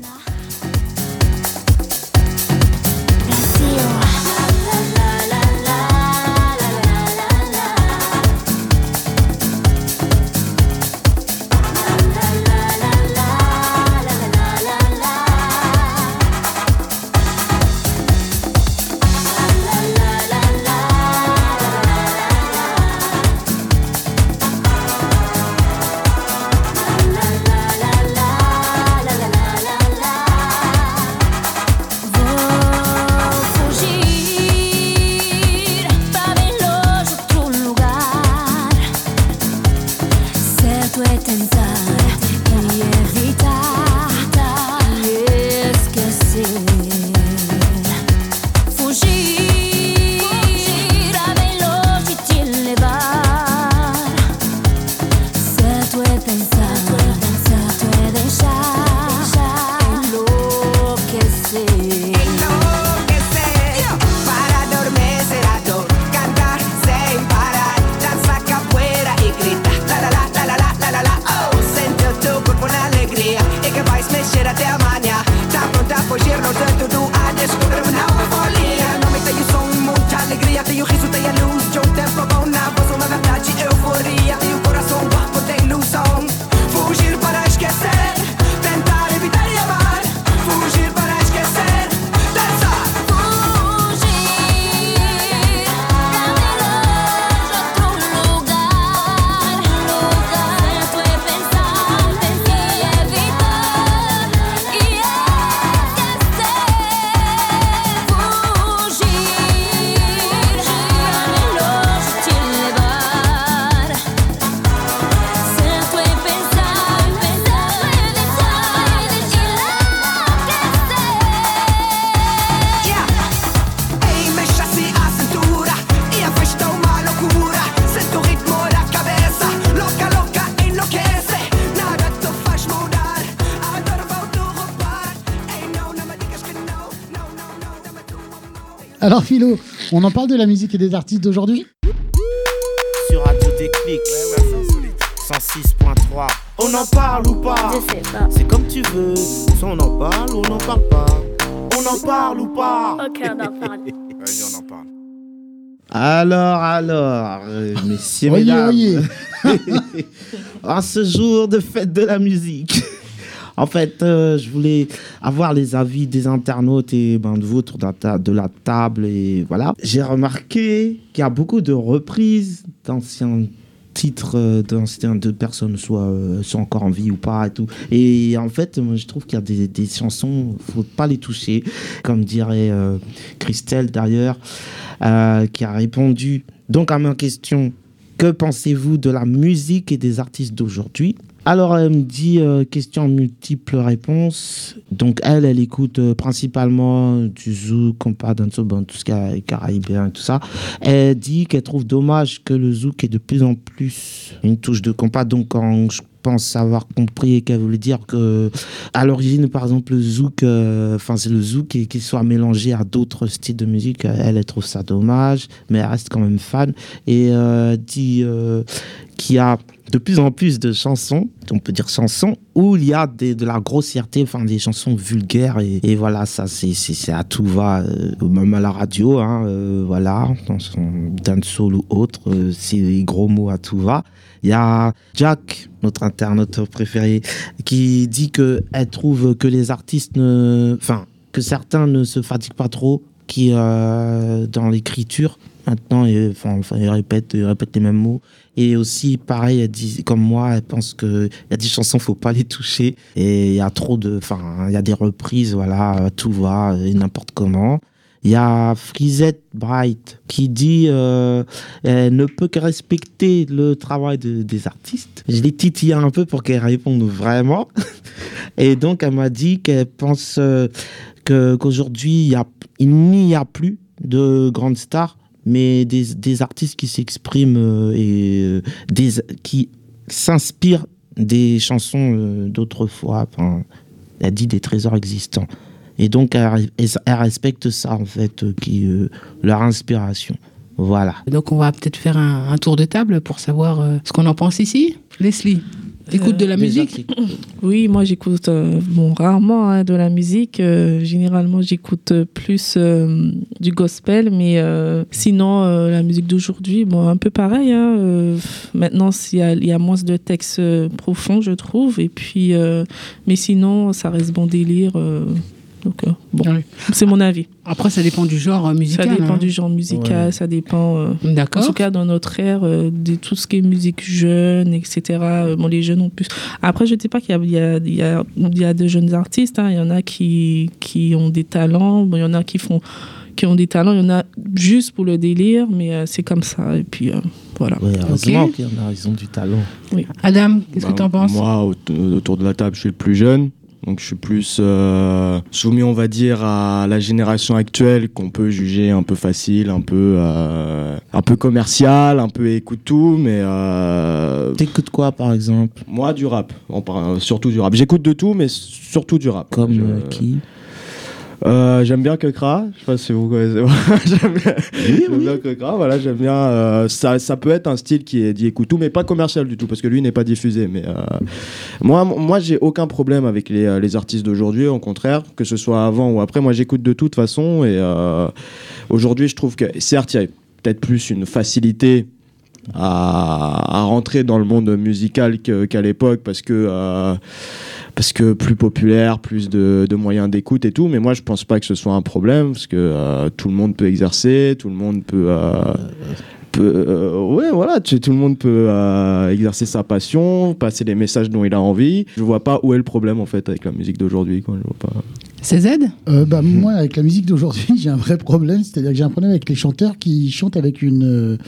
Alors Philo, on en parle de la musique et des artistes d'aujourd'hui Sur Radio Déclic 106.3 On en parle ou pas Je sais pas. C'est comme tu veux Soit on en parle ou on n'en parle pas On en parle ou pas Ok, on en parle. Vas-y, on en parle. Alors, alors, euh, messieurs, mesdames, en ce jour de fête de la musique, en fait, euh, je voulais avoir les avis des internautes et ben, de vous autour de la, table. Et voilà, j'ai remarqué qu'il y a beaucoup de reprises d'anciens titres euh, d'anciens de personnes soit euh, sont encore en vie ou pas et tout. Et en fait je trouve qu'il y a des, des chansons faut pas les toucher. Comme dirait Christelle d'ailleurs qui a répondu donc à ma question que pensez-vous de la musique et des artistes d'aujourd'hui? Alors elle me dit euh, question multiples réponses donc elle elle écoute euh, principalement du zouk compas dancehall bon, tout ce qui est caribéen et tout ça. Elle dit qu'elle trouve dommage que le zouk ait de plus en plus une touche de compas. Donc quand je pense avoir compris qu'elle voulait dire que à l'origine par exemple le zouk euh, enfin c'est le zouk et qu'il soit mélangé à d'autres styles de musique elle elle trouve ça dommage mais elle reste quand même fan. Et euh, dit euh, qu'il y a de plus en plus de chansons, on peut dire chansons, où il y a de la grossièreté, enfin des chansons vulgaires. Et, voilà, ça, c'est- à tout va, euh, même à la radio, hein, euh, voilà, dans son dancehall ou autre, euh, c'est des gros mots à tout va. Il y a Jack, notre internaute préféré, qui dit que elle trouve que les artistes enfin, que certains ne se fatiguent pas trop, qui dans l'écriture maintenant, et, enfin, répètent, ils répètent les mêmes mots. Et aussi, pareil, elle comme moi, elle pense que il y a des chansons, faut pas les toucher. Et il y a trop de, enfin, il y a des reprises, voilà, tout va, n'importe comment. Il y a Frisette Bright qui dit euh, elle ne peut que respecter le travail de- des artistes. Je l'ai titillé un peu pour qu'elle réponde vraiment. Et donc, elle m'a dit qu'elle pense euh, qu'aujourd'hui, il n'y a plus de grandes stars, mais des, artistes qui s'expriment euh, et euh, qui s'inspirent des chansons euh, d'autrefois. Enfin, elle dit des trésors existants. Et donc, elle, elle- respecte ça, en fait, qui, euh, leur inspiration. Voilà. Donc on va peut-être faire un, tour de table pour savoir ce qu'on en pense ici. Leslie, t'écoutes de la musique Oui, moi j'écoute euh, bon rarement hein, de la musique. euh, généralement, j'écoute euh, plus euh, du gospel, mais euh, sinon euh, la musique d'aujourd'hui, bon un peu pareil. hein, euh, maintenant, il y, a, il y a moins de textes euh, profonds, je trouve. Et puis, euh, mais sinon, ça reste bon délire. Donc euh, bon, c'est mon avis. Après, ça dépend du genre euh, musical. Ça dépend hein. du genre musical, Ouais. ça dépend. euh, D'accord. En tout cas, dans notre ère, euh, de tout ce qui est musique jeune, etc. euh, bon, les jeunes ont plus. Après, je ne dis pas qu'il y a, il y, a, il y, y a de jeunes artistes. hein. Il y en a qui, qui ont des talents. Bon, il y en a qui font qui ont des talents. Il y en a juste pour le délire, mais euh, c'est comme ça. Et puis, euh, voilà. Ouais, heureusement qu'il y en a, ils ont du talent. Oui. Adam, qu'est-ce Bah, que tu en penses? Moi, au- autour de la table, je suis le plus jeune. Donc, je suis plus euh, soumis, on va dire, à la génération actuelle qu'on peut juger un peu facile, un peu, euh, un peu commercial, un peu écoute tout, mais. Euh... T'écoutes quoi, par exemple? Moi, du rap. En par- surtout du rap. J'écoute de tout, mais surtout du rap. Comme Je- euh, qui? Euh, j'aime bien Kekra, je sais pas si vous connaissez. j'aime bien, Kekra, voilà, j'aime bien. euh, ça, ça peut être un style qui est dit écoute tout, mais pas commercial du tout, parce que lui n'est pas diffusé. Mais euh, moi, moi, j'ai aucun problème avec les, les artistes d'aujourd'hui, au contraire, que ce soit avant ou après. Moi, j'écoute de toute façon, et aujourd'hui, je trouve que certes, il y a peut-être plus une facilité à, rentrer dans le monde musical qu'à l'époque parce que euh, parce que plus populaire, plus de, moyens d'écoute et tout. Mais moi, je pense pas que ce soit un problème parce que euh, tout le monde peut exercer, tout le monde peut. euh, euh, ouais, voilà, tout le monde peut exercer sa passion, passer les messages dont il a envie. Je vois pas où est le problème en fait avec la musique d'aujourd'hui. Je. CZ Euh, bah, Moi, avec la musique d'aujourd'hui, j'ai un vrai problème. C'est-à-dire que j'ai un problème avec les chanteurs qui chantent avec une euh,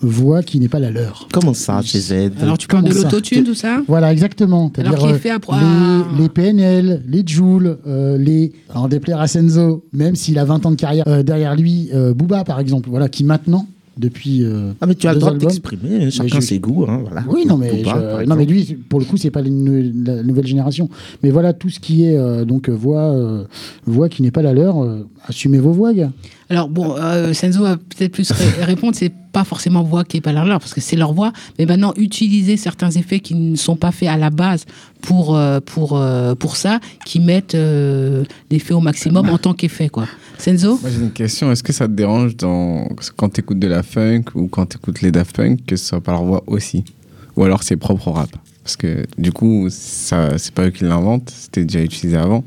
voix qui n'est pas la leur. Comment ça, chez Z? Alors tu parles de l'autotune, tout ça? Voilà, exactement. Alors, C'est-à-dire qui est euh, fait à- les, les PNL, les Joule, euh, les. En déplaire à Senzo, même s'il a 20 ans de carrière euh, derrière lui, euh, Booba par exemple, voilà, qui maintenant, depuis. euh, Ah, mais tu as le droit de t'exprimer, chacun Mais je- ses goûts. Hein, voilà. Oui, non, mais, pas, je- non, mais lui, pour le coup, c'est pas la, nou- la nouvelle génération. Mais voilà, tout ce qui est euh, donc voix, euh, voix qui n'est pas la leur, euh, assumez vos voix, gars. Alors bon, euh, Senzo va peut-être plus ré- répondre, c'est pas forcément voix qui est pas leur leur, parce que c'est leur voix, mais maintenant utiliser certains effets qui ne sont pas faits à la base pour euh, pour euh, pour ça, qui mettent euh, l'effet au maximum en tant qu'effet quoi. Senzo j'ai une question. Est-ce que ça te dérange dans... quand tu écoutes de la funk ou quand tu écoutes les Daft Punk que ce soit par leur voix aussi? Ou alors c'est propre au rap? Parce que du coup, ça, c'est pas eux qui l'inventent, c'était déjà utilisé avant.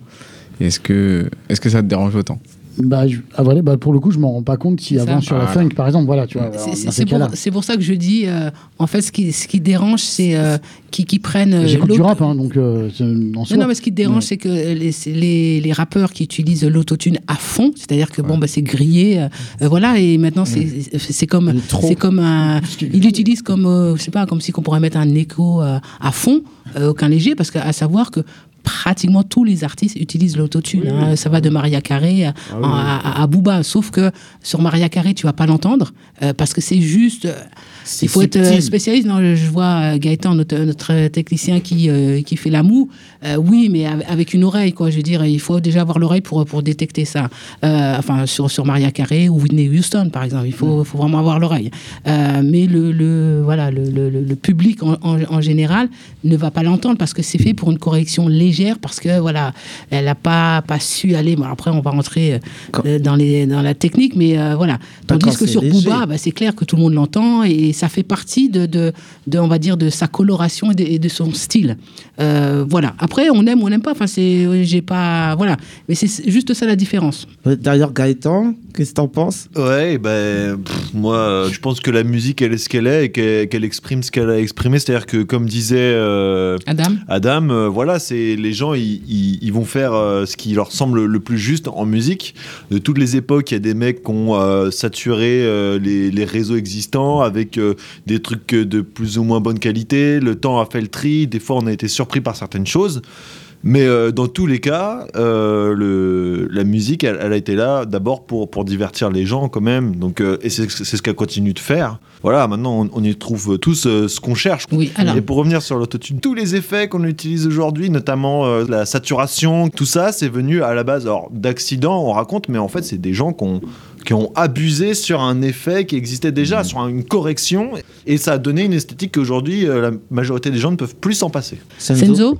Est-ce que, est que ça te dérange autant? Bah, je- à vrai dire, bah, pour le coup, je m'en rends pas compte si avant sur la Voilà. funk, par exemple, voilà, tu vois. C'est- pour, ça que je dis, euh, en fait, ce qui, ce qui dérange, c'est euh, qu'ils qu'ils prennent. euh, J'écoute du rap, hein, donc euh, en Non, soi. non, mais ce qui te dérange, c'est que les, les, les rappeurs qui utilisent l'autotune à fond, c'est-à-dire que bon, bah, c'est grillé, voilà, et maintenant c'est comme c'est comme un, il l'utilise comme, euh, je sais pas, comme si on pourrait mettre un écho euh, à fond, euh, aucun léger, parce qu'à savoir que pratiquement tous les artistes utilisent l'autotune. hein. Ça va de Maria Carré à, Ah à, à- à Booba, sauf que sur Maria Carré, tu vas pas l'entendre euh, parce que c'est juste. Euh, il faut être euh, spécialiste. Non, je je vois euh, Gaëtan, notre, notre technicien qui, euh, qui fait la moue. Euh, oui, mais av- avec une oreille, quoi. Je veux dire, il faut déjà avoir l'oreille pour, pour détecter ça. Euh, enfin, sur, sur Maria Carey ou Whitney Houston, par exemple. Il faut, faut vraiment avoir l'oreille. Euh, mais le, le, voilà, le, le, public en, en, en général ne va pas l'entendre parce que c'est fait pour une correction légère parce que, voilà, elle n'a pas, pas su aller. Bon, après, on va rentrer euh, dans, les, dans la technique, mais euh, voilà. Tandis que sur léger. Booba, bah, c'est clair que tout le monde l'entend et ça fait partie de, de, de, on va dire, de sa coloration et de, et de son style. Euh, voilà. Après, on aime ou on n'aime pas. Enfin, c'est, euh, j'ai pas, voilà. Mais c'est juste ça la différence. D'ailleurs, Gaëtan, qu'est-ce que t'en penses? Ouais, ben, pff, moi, je pense que la musique, elle est ce qu'elle est et qu'elle qu'elle exprime ce qu'elle a exprimé. C'est-à-dire que, comme disait euh, Adam, Adam, euh, voilà, c'est les gens, ils, ils- ils vont faire euh, ce qui leur semble le plus juste en musique. De toutes les époques, il y a des mecs qui ont euh, saturé euh, les, les réseaux existants avec euh, des trucs de plus ou moins bonne qualité. Le temps a fait le tri. Des fois, on a été surpris par certaines choses. Mais euh, dans tous les cas, euh, le, la musique, elle, elle a été là d'abord pour, pour divertir les gens quand même. Donc, euh, et c'est ce qu'elle continue de faire. Voilà, maintenant on, on y trouve tous ce qu'on cherche. Oui, alors- Et pour revenir sur l'autotune, tous les effets qu'on utilise aujourd'hui, notamment la saturation, tout ça, c'est venu à la base d'accidents, on raconte, mais en fait c'est des gens qui ont qui ont abusé sur un effet qui existait déjà, Mm. sur une correction, et ça a donné une esthétique qu'aujourd'hui euh, la majorité des gens ne peuvent plus s'en passer. Senzo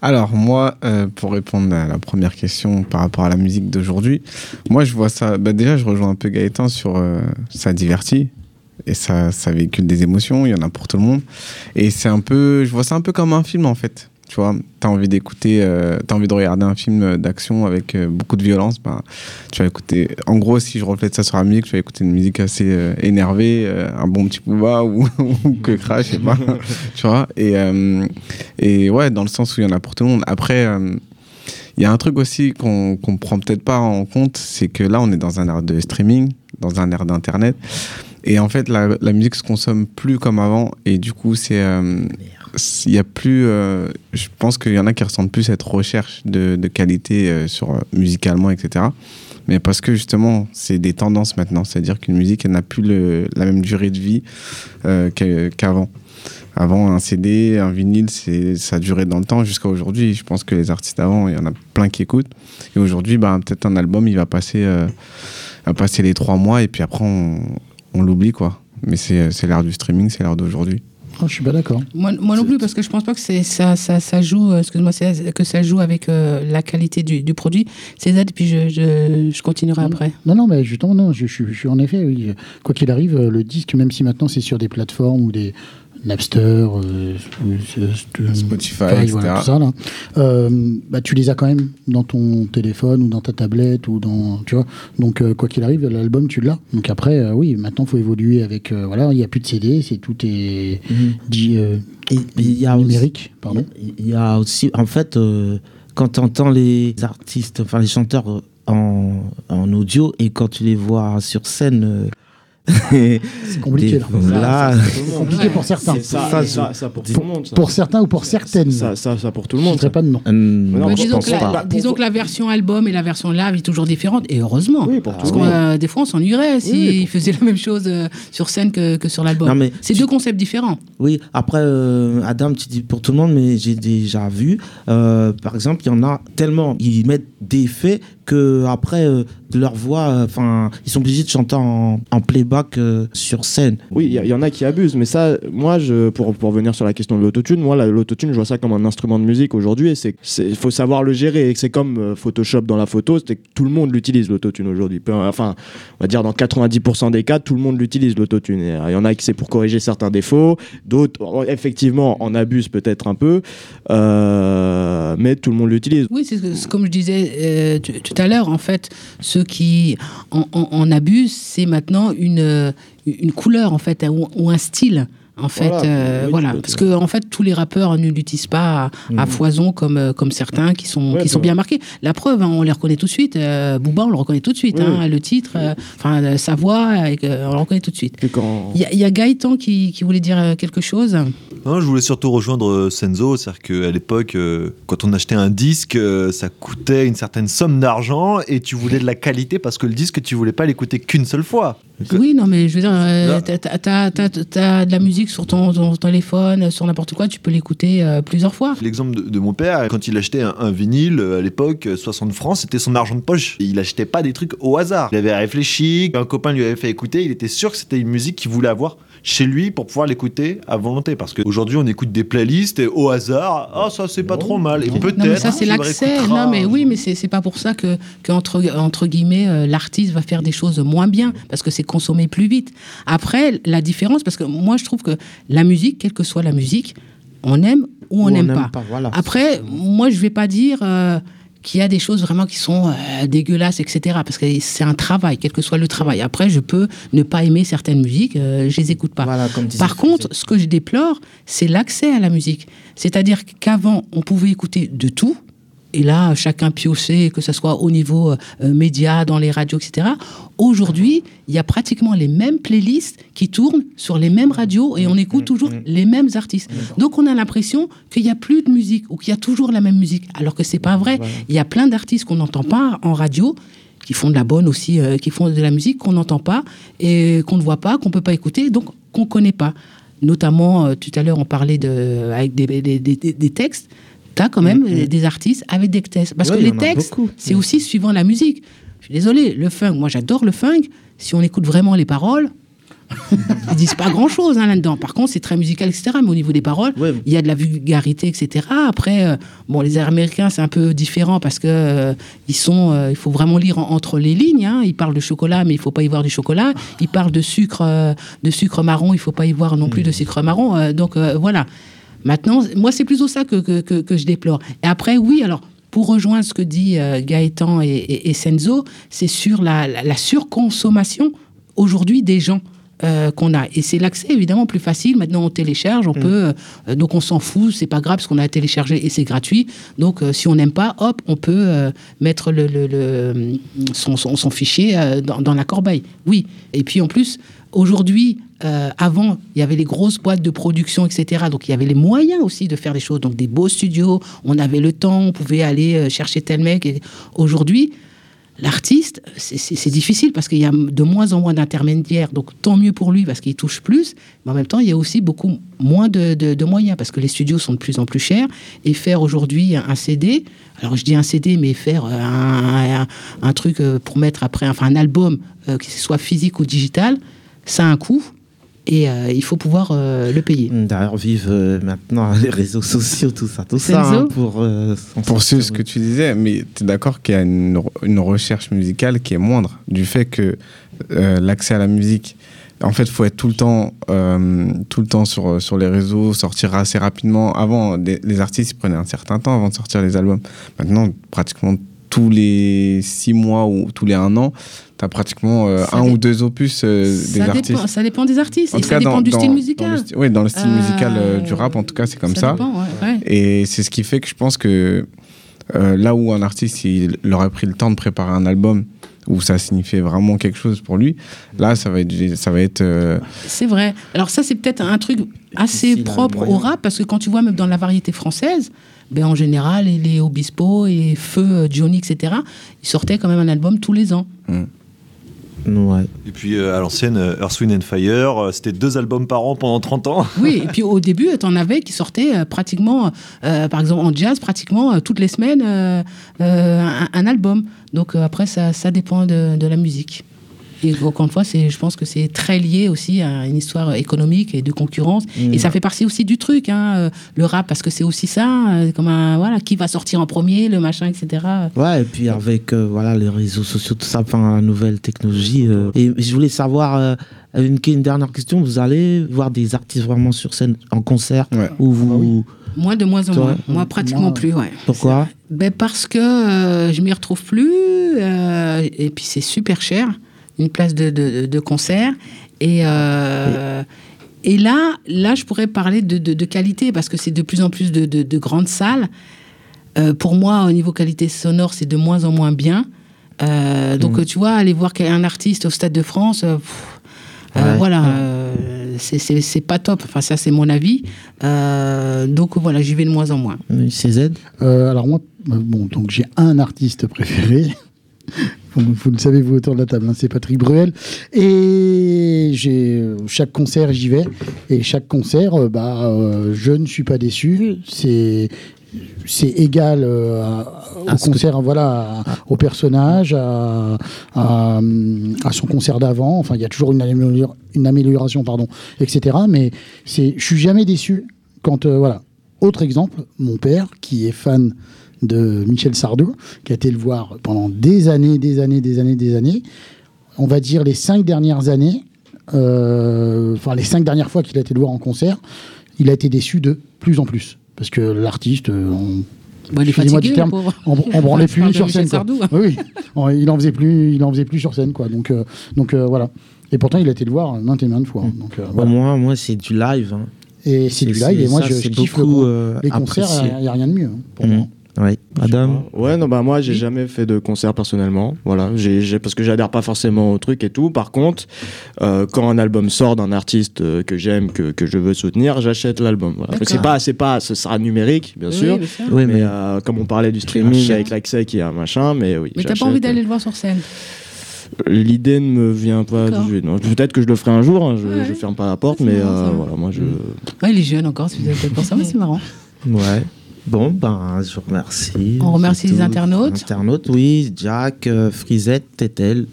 Alors moi, euh, pour répondre à la première question par rapport à la musique d'aujourd'hui, moi je vois ça, bah, déjà je rejoins un peu Gaëtan sur euh, ça divertit et ça, ça véhicule des émotions, il y en a pour tout le monde. Et c'est un peu, je vois ça un peu comme un film en fait. Tu vois, t'as envie d'écouter, euh, t'as envie de regarder un film d'action avec euh, beaucoup de violence, ben, tu vas écouter. En gros, si je reflète ça sur la musique, tu vas écouter une musique assez euh, énervée, euh, un bon petit pouba ou, ou que crash, je sais pas. tu vois. Et, et ouais, dans le sens où il y en a pour tout le monde. Après, il y a un truc aussi qu'on qu'on prend peut-être pas en compte, c'est que là, on est dans un ère de streaming, dans un ère d'internet. Et en fait, la, la musique se consomme plus comme avant. Et du coup, c'est. Il y a plus. euh, je pense qu'il y en a qui ressentent plus cette recherche de, qualité euh, sur, euh, musicalement, etc. Mais parce que justement, c'est des tendances maintenant. C'est-à-dire qu'une musique, elle n'a plus la même durée de vie qu'a- qu'avant. Avant, un CD, un vinyle, c'est, ça durait dans le temps jusqu'à aujourd'hui. Je pense que les artistes d'avant, il y en a plein qui écoutent. Et aujourd'hui, bah, peut-être un album, il va passer, va passer les trois mois et puis après, on, on l'oublie, quoi. Mais c'est l'ère du streaming, c'est l'ère d'aujourd'hui. Oh, je suis pas d'accord. Moi, moi non plus, parce que je pense pas que c'est ça, ça, ça joue, euh, excuse-moi, que ça joue avec euh, la qualité du, du produit. C'est ça, et puis je, je, je continuerai après. Non, non, mais justement, non, je suis en effet, oui. Quoi qu'il arrive, euh, le disque, même si maintenant c'est sur des plateformes ou des Napster, euh, euh, Spotify, voilà, etc. tout ça, là, euh, bah, tu les as quand même dans ton téléphone ou dans ta tablette ou dans, tu vois. Donc, euh, quoi qu'il arrive, l'album, tu l'as. Donc après, euh, oui, maintenant, il faut évoluer avec, euh, voilà, il n'y a plus de CD, c'est tout est dit, euh, il y a numérique, pardon. Il y a aussi, en fait, euh, quand tu entends les artistes, enfin les chanteurs en, en audio et quand tu les vois sur scène. Euh, C'est compliqué, là. Là, C'est compliqué pour certains. Ça, ça, ça pour tout le monde. ça. Pour certains ou pour certaines. Ça, ça, ça pour tout le Je ne monde. pas de nom. Mais non, disons pense que, la, pas. disons que la version album et la version live est toujours différente, et heureusement. parce tout que le euh, des fois, on s'ennuierait s'ils faisaient la même chose euh, sur scène que, que sur Non, l'album. mais C'est deux concepts différents. Oui, après, euh, Adam, tu dis pour tout le monde, mais j'ai déjà vu, euh, par exemple, il y en a tellement, ils mettent des faits que après euh, leur voix, euh, enfin, ils sont obligés de chanter en, en playback euh, sur scène. Oui, il y, y en a qui abusent, mais ça, moi, je, pour, pour revenir sur la question de l'autotune, moi, la- l'autotune, je vois ça comme un instrument de musique aujourd'hui, et c'est, il faut savoir le gérer. Et C'est comme euh, Photoshop dans la photo, c'est que tout le monde l'utilise l'autotune aujourd'hui. Enfin, on va dire dans 90% des cas, tout le monde l'utilise l'autotune. Il y en a qui c'est pour corriger certains défauts, d'autres, effectivement, en abusent peut-être un peu, euh, mais tout le monde l'utilise. Oui, c'est comme je disais euh, tu- tout à l'heure, en fait, ceux qui en, en- en abusent, c'est maintenant une, couleur, en fait, ou un style. En fait, Voilà, euh, voilà, parce que en fait, tous les rappeurs ne l'utilisent pas à, à Mhm. foison comme euh, comme certains qui sont Ouais, qui sont bien marqués. La preuve, hein, on les reconnaît tout de suite. Euh, Booba, on le reconnaît tout de suite. Oui, hein, oui. le titre, euh, enfin euh, sa voix, euh, on le reconnaît tout de suite. Quand... Il y, a- il y a Gaëtan qui, qui voulait dire quelque chose. Non, je voulais surtout rejoindre Senzo, c'est-à-dire qu'à l'époque, euh, quand on achetait un disque, euh, ça coûtait une certaine somme d'argent et tu voulais de la qualité parce que le disque, tu voulais pas l'écouter qu'une seule fois. Oui, non, mais je veux dire, euh, t'as- t'as t'as- t'as de la musique sur ton, téléphone, sur n'importe quoi, tu peux l'écouter euh, plusieurs fois. L'exemple de, mon père, quand il achetait un, vinyle euh, à l'époque, euh, 60 francs, c'était son argent de poche. Il achetait pas des trucs au hasard. Il avait réfléchi, un copain lui avait fait écouter, il était sûr que c'était une musique qu'il voulait avoir chez lui pour pouvoir l'écouter à volonté. Parce qu'aujourd'hui, on écoute des playlists et au hasard, ah ça c'est pas trop mal. Et peut-être. Non, mais ça, c'est l'accès. Non, mais oui, mais c'est c'est pas pour ça que, que entre, entre guillemets, euh, l'artiste va faire des choses moins bien, parce que c'est consommé plus vite. Après, la différence, parce que moi, je trouve que la musique, quelle que soit la musique, on aime ou on n'aime n'aime pas. pas, voilà. Après, moi, je vais pas dire. euh, qu'il y a des choses vraiment qui sont euh, dégueulasses, etc. Parce que c'est un travail, quel que soit le travail. Après, je peux ne pas aimer certaines musiques, euh, je les écoute pas. disait Par contre, ce que je déplore, c'est l'accès à la musique. C'est-à-dire qu'avant, on pouvait écouter de tout. Et là, chacun piochait, que ce soit au niveau euh, média, dans les radios, etc. Aujourd'hui, il y a pratiquement les mêmes playlists qui tournent sur les mêmes radios et on écoute toujours les mêmes artistes. Donc, on a l'impression qu'il n'y a plus de musique ou qu'il y a toujours la même musique, alors que c'est pas vrai. Il y a plein d'artistes qu'on n'entend pas en radio qui font de la bonne aussi, euh, qui font de la musique qu'on n'entend pas et qu'on ne voit pas, qu'on peut pas écouter, donc qu'on connaît pas. Notamment, euh, tout à l'heure, on parlait de, avec des, des, des- des- des textes. Tu as quand même euh, des artistes avec des textes. Parce Ouais, que les textes, c'est aussi suivant la musique. Je suis désolé, le funk, moi j'adore le funk. Si on écoute vraiment les paroles, ils disent pas grand chose là-dedans. Par contre, c'est très musical, etc. Mais au niveau des paroles, il y a de la vulgarité, etc. Après, euh, bon, les Américains, c'est un peu différent parce que euh, ils sont, euh, il faut vraiment lire en- entre les lignes. hein. Ils parlent de chocolat, mais il faut pas y voir du chocolat. Ils parlent de sucre, de sucre marron, il faut pas y voir non plus de sucre marron. Donc voilà. Maintenant, moi, c'est plutôt ça que, que, que- que je déplore. Et après, oui, alors, pour rejoindre ce que dit euh, Gaëtan et, et- et Senzo, c'est sur la, la- la surconsommation aujourd'hui des gens. euh, qu'on a. Et c'est l'accès évidemment plus facile. Maintenant on télécharge on peut euh, donc on s'en fout c'est pas grave parce qu'on a téléchargé et c'est gratuit. Donc si on n'aime pas hop on peut mettre le, le- le- son, son- son fichier dans, dans la corbeille. Oui. Et puis en plus aujourd'hui euh, avant, il y avait les grosses boîtes de production, etc. Donc, il y avait les moyens aussi de faire des choses. Donc, des beaux studios, on avait le temps, on pouvait aller euh, chercher tel mec. Et Aujourd'hui, l'artiste, c'est- difficile parce qu'il y a de moins en moins d'intermédiaires. Donc, tant mieux pour lui parce qu'il touche plus. Mais en même temps, il y a aussi beaucoup moins de, moyens parce que les studios sont de plus en plus chers. Et faire aujourd'hui un, CD, alors je dis un CD, mais faire euh, un truc euh, pour mettre après, enfin un album, euh, que ce soit physique ou digital, ça a un coût. Et euh, il faut pouvoir euh, le payer. D'ailleurs, vive euh, maintenant les réseaux sociaux, tout ça, tout ça. Hein, pour euh, Pour ce que tu disais, mais tu es d'accord qu'il y a une, re- une recherche musicale qui est moindre du fait que euh, l'accès à la musique, en fait, il faut être tout le temps, euh, tout le temps sur, sur les réseaux, sortir assez rapidement. Avant, des- les artistes ils prenaient un certain temps avant de sortir les albums. Maintenant, pratiquement tous les six mois ou tous les un an, tu as pratiquement euh, un dé- ou deux opus euh, des ça, artistes. dépend, ça dépend des artistes En et tout ça cas, dépend dans- du dans- style dans musical. sti- oui, dans le style Euh, musical euh, du rap, en tout cas, c'est comme ça ça. dépend, ouais, ouais. Et c'est ce qui fait que je pense que euh, là où un artiste il, il aurait pris le temps de préparer un album où ça signifiait vraiment quelque chose pour lui, là ça va être ça va être euh, C'est vrai. Alors ça, c'est peut-être un truc assez propre au rap, parce que quand tu vois même dans la variété française, ben, en général, les Obispo et Feu, Johnny, etc., ils sortaient quand même un album tous les ans. Ouais. Et puis euh, à l'ancienne, euh, Earth, Wind and Fire, euh, c'était deux albums par an pendant 30 ans. Oui, et puis au début, tu en avais qui sortaient euh, pratiquement, euh, par exemple en jazz, pratiquement euh, toutes les semaines, euh, euh, un, un album. Donc euh, après, ça, ça dépend de, de la musique. Et encore une fois, c'est, je pense que c'est très lié aussi à une histoire économique et de concurrence. Mm. Et ça fait partie aussi du truc, hein, euh, le rap, parce que c'est aussi ça, euh, comme un, voilà, qui va sortir en premier, le machin, etc. Ouais, et puis avec euh, voilà, les réseaux sociaux, tout ça, enfin, la nouvelle technologie. euh, et je voulais savoir, euh, une, une dernière question, vous allez voir des artistes vraiment sur scène en concert ou vous... Moi, de moins en Toi moins. Moi, pratiquement Moi, plus, ouais. Pourquoi Ben parce que euh, je m'y retrouve plus euh, et puis c'est super cher une place de, de, de concert. Et euh, et là là je pourrais parler de, de, de qualité parce que c'est de plus en plus de, de, de grandes salles. Euh, pour moi au niveau qualité sonore c'est de moins en moins bien. Euh, donc Mhm. tu vois aller voir un artiste au stade de France pff, Ouais. voilà euh, c'est- pas top. Enfin ça c'est mon avis. Euh, donc voilà j'y vais de moins en moins. CZ Euh, Alors moi, bon, donc j'ai un artiste préféré. Vous, vous le savez, vous autour de la table, hein, c'est Patrick Bruel. Et j'ai euh, chaque concert, j'y vais. Et chaque concert, euh, bah, euh, je ne suis pas déçu. C'est c'est égal euh, à- au que- concert, hein, voilà, à- au personnage, à, son concert d'avant. Enfin, il y a toujours une, amélior- une amélioration, pardon, etc. Mais c'est, je suis jamais déçu quand, euh, voilà. Autre exemple, mon père, qui est fan de Michel Sardou, qui a été le voir pendant des années, des années, des années, des années. On va dire les cinq dernières années, euh, enfin les cinq dernières fois qu'il a été le voir en concert, il a été déçu de plus en plus. Parce que l'artiste, euh, on- Bon, il du terme, on, on branlait plus sur scène. quoi. Sardou. Oui, oui. On- il en faisait plus, il en faisait plus sur scène, quoi. Donc, euh, donc euh, voilà. Et pourtant, il a été le voir maintes et maintes fois. hein. Donc, euh, Bon, voilà. moi, moi c'est du live. hein. Et c'est du live, et moi, ça, je, je kiffe le- euh, les concerts. Il n'y a rien de mieux hein, pour Mhm. moi. Adam Ouais, non, bah moi j'ai jamais fait de concert personnellement, voilà, j'ai, parce que j'adhère pas forcément au truc et tout. Par contre, euh, quand un album sort d'un artiste euh, que j'aime, que, que je veux soutenir, j'achète l'album. Voilà. C'est pas, c'est pas, ce sera numérique, bien Oui, sûr, bien sûr. Oui, mais, mais- euh, comme on parlait du streaming J'achète. avec l'accès qui a un machin, mais oui. Mais t'as pas envie d'aller le voir sur scène L'idée ne me vient pas. Peut-être que je le ferai un jour, hein, je, Ouais. je ferme pas la porte, c'est mais euh, voilà, moi je. Ouais, il est jeune encore, si vous avez peut-être pour ça, mais c'est marrant. Ouais. Bon, ben, je vous remercie. On remercie les internautes. Internautes, oui. Jack, euh, Frisette, Tétel.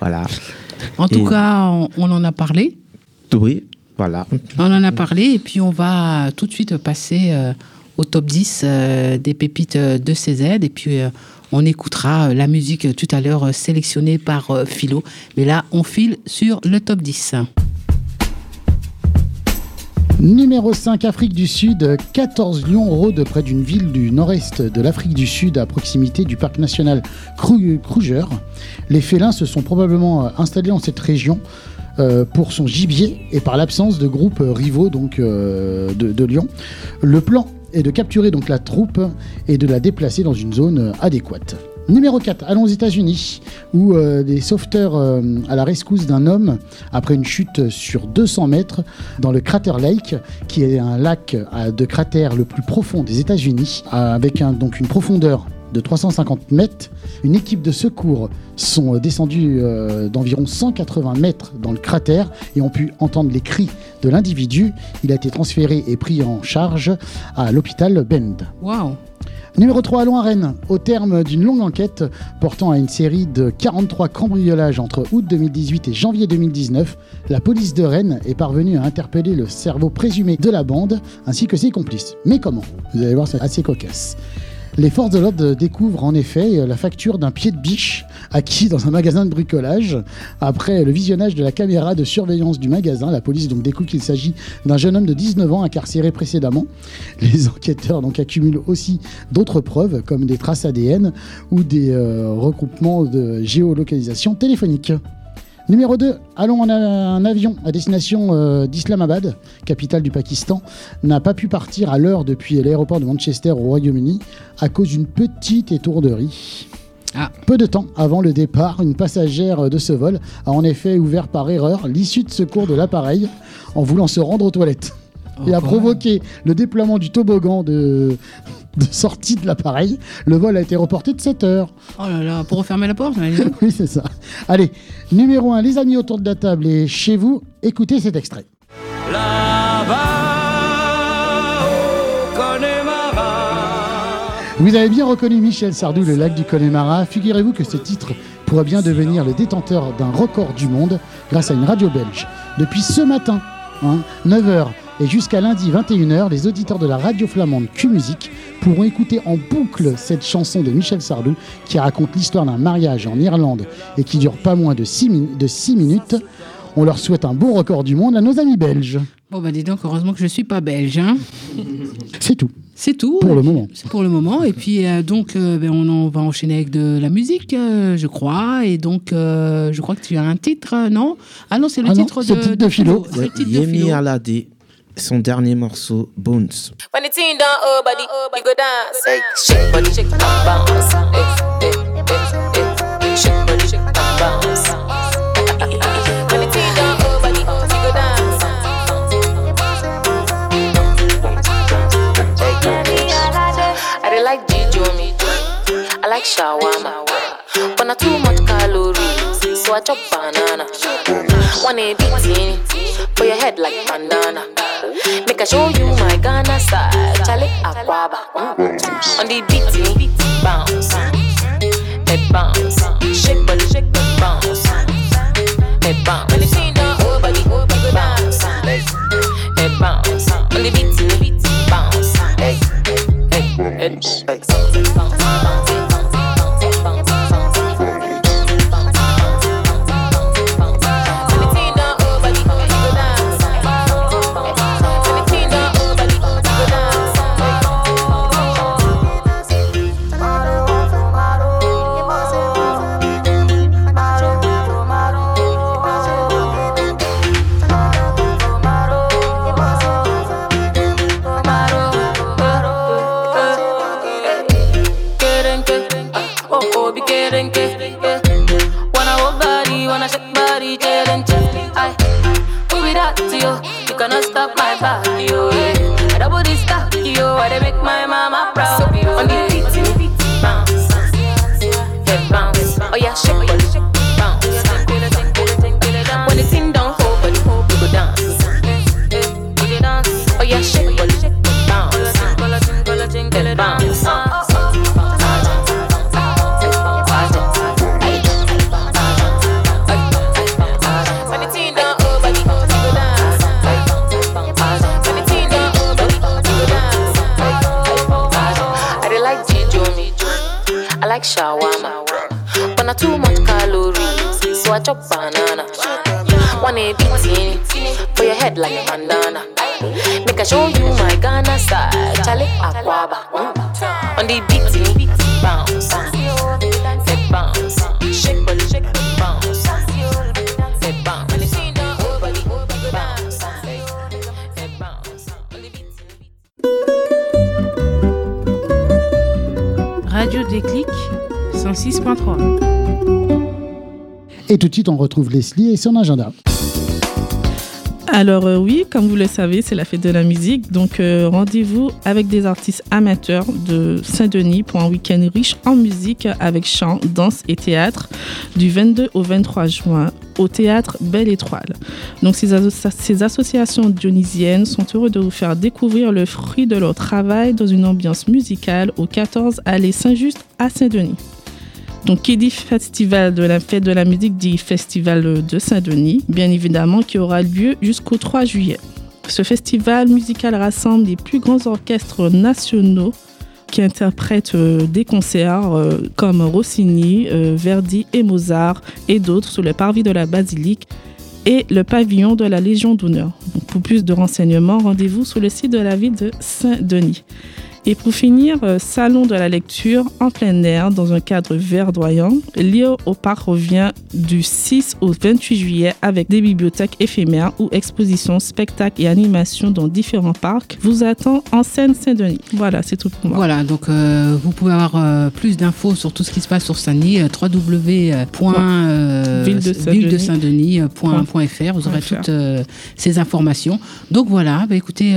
Voilà. En tout Et- cas, on, on en a parlé. Oui, voilà. On en a parlé et puis on va tout de suite passer euh, au top 10 euh, des pépites euh, de CZ et puis on écoutera la musique tout à l'heure sélectionnée par Philo. Mais là, on file sur le top 10. Numéro 5, Afrique du Sud. 14 lions rôdent près d'une ville du nord-est de l'Afrique du Sud, à proximité du parc national Kruger. Les félins se sont probablement euh, installés dans cette région euh, pour son gibier et par l'absence de groupes euh, rivaux donc, de, de lions. Le plan est de capturer donc la troupe et de la déplacer dans une zone adéquate. Numéro 4, allons aux États-Unis, où euh, des sauveteurs euh, à la rescousse d'un homme après une chute sur 200 mètres dans le Crater Lake, qui est un lac euh, de cratère le plus profond des États-Unis, avec donc une profondeur de 350 mètres. Une équipe de secours sont descendus d'environ 180 mètres dans le cratère et ont pu entendre les cris de l'individu. Il a été transféré et pris en charge à l'hôpital Bend. Numéro 3, allons à Rennes. Au terme d'une longue enquête portant à une série de 43 cambriolages entre août 2018 et janvier 2019, la police de Rennes est parvenue à interpeller le cerveau présumé de la bande ainsi que ses complices. Mais comment? Vous allez voir, c'est assez cocasse. Les forces de l'ordre découvrent en effet la facture d'un pied de biche acquis dans un magasin de bricolage. Après le visionnage de la caméra de surveillance du magasin, la police découvre qu'il s'agit d'un jeune homme de 19 ans incarcéré précédemment. Les enquêteurs donc accumulent aussi d'autres preuves comme des traces ADN ou des euh, regroupements de géolocalisation téléphonique. Numéro 2, allons en un avion à destination euh, d'Islamabad, capitale du Pakistan, n'a pas pu partir à l'heure depuis l'aéroport de Manchester au Royaume-Uni à cause d'une petite étourderie. Peu de temps avant le départ, une passagère de ce vol a en effet ouvert par erreur l'issue de secours de l'appareil en voulant se rendre aux toilettes. et a provoqué le déploiement du toboggan de, de sortie de l'appareil. Le vol a été reporté de 7 heures. Oh là là, pour refermer la porte oui, c'est ça. Allez, numéro 1, les amis autour de la table et chez vous, écoutez cet extrait. Vous avez bien reconnu Michel Sardou, le lac du Connemara. Figurez-vous que ce titre pourrait bien devenir le détenteur d'un record du monde grâce à une radio belge. Depuis ce matin, 9h et jusqu'à lundi 21h, les auditeurs de la radio flamande Q-Music pourront écouter en boucle cette chanson de Michel Sardou qui raconte l'histoire d'un mariage en Irlande et qui dure pas moins de 6 minutes. On leur souhaite un beau record du monde à nos amis belges. Bon, bah dis donc, heureusement que je ne suis pas belge. hein. C'est tout. C'est tout. Pour le moment. C'est pour le moment. Et puis, euh, donc, euh, ben, on, en va enchaîner avec de la musique, euh, je crois. Et donc, euh, je crois que tu as un titre, non? Ah non, c'est le Ah le titre de Philo. C'est le titre de Yemi Philo. Alade, son dernier morceau, Bones. When the team down, oh body, you go dance. Hey, shake body, shake bounce. Hey, hey, hey, hey, shake body, shake bounce. When the team down, oh body, you go dance. I dey like Jijo me, I like shawarma. But not too much calories, so I chop banana. One a bikini for your head like bandana. Make I show you my Ghana style, Charlie Aquaba. Um, um. On the beat, bounce, head bounce, shake body, shake body, bounce, head bounce. When you see down, oh body, bounce, head bounce. On the beat, bounce, bounce, bounce, the bound. Et tout de suite, on retrouve Leslie et son agenda. Alors euh, oui, comme vous le savez, c'est la fête de la musique. Donc euh, rendez-vous avec des artistes amateurs de Saint-Denis pour un week-end riche en musique avec chant, danse et théâtre du 22 au 23 juin au théâtre Belle Étoile. Donc ces, asso- ces associations dionysiennes sont heureux de vous faire découvrir le fruit de leur travail dans une ambiance musicale au 14 allée Saint-Just à Saint-Denis. Donc, qui dit festival de la fête de la musique dit festival de Saint-Denis, bien évidemment, qui aura lieu jusqu'au 3 juillet. Ce festival musical rassemble les plus grands orchestres nationaux qui interprètent euh, des concerts euh, comme Rossini, euh, Verdi et Mozart et d'autres sur le parvis de la basilique et le pavillon de la Légion d'honneur. Pour plus de renseignements, rendez-vous sur le site de la ville de Saint-Denis. Et pour finir, euh, salon de la lecture en plein air dans un cadre verdoyant. Lire au parc revient du 6 au 28 juillet avec des bibliothèques éphémères ou expositions, spectacles et animations dans différents parcs. Vous attend en Seine-Saint-Denis. Voilà, c'est tout pour moi. Voilà, donc euh, vous pouvez avoir euh, plus d'infos sur tout ce qui se passe sur Saint-Denis, euh, www.ville Ville de Saint-Denis. de Saint-Denis.fr. Vous aurez toutes ces informations. Donc voilà, bah, écoutez,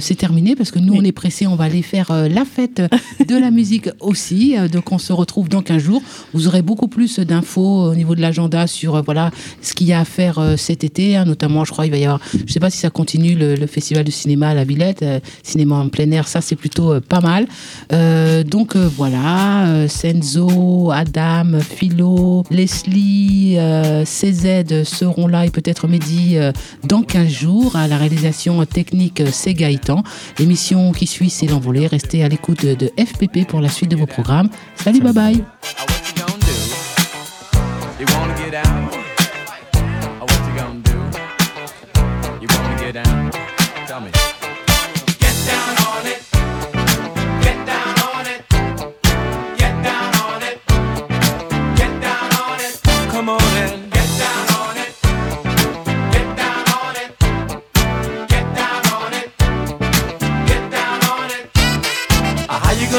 c'est terminé parce que nous, on est pressés, on va aller faire euh, la fête de la musique aussi. Euh, donc on se retrouve dans 15 jours. Vous aurez beaucoup plus d'infos au niveau de l'agenda sur euh, voilà ce qu'il y a à faire cet été. hein. notamment, je crois, il va y avoir, je ne sais pas si ça continue, le, festival de cinéma à la Villette, cinéma en plein air, ça c'est plutôt pas mal. Donc voilà, Senzo, Adam, Philo, Leslie, euh, CZ seront là et peut-être Mehdi dans 15 jours. À la réalisation technique, c'est Gaëtan. L'émission qui suit, c'est l'envolée. Restez à l'écoute de, FPP pour la suite de vos programmes. Salut, bye bye.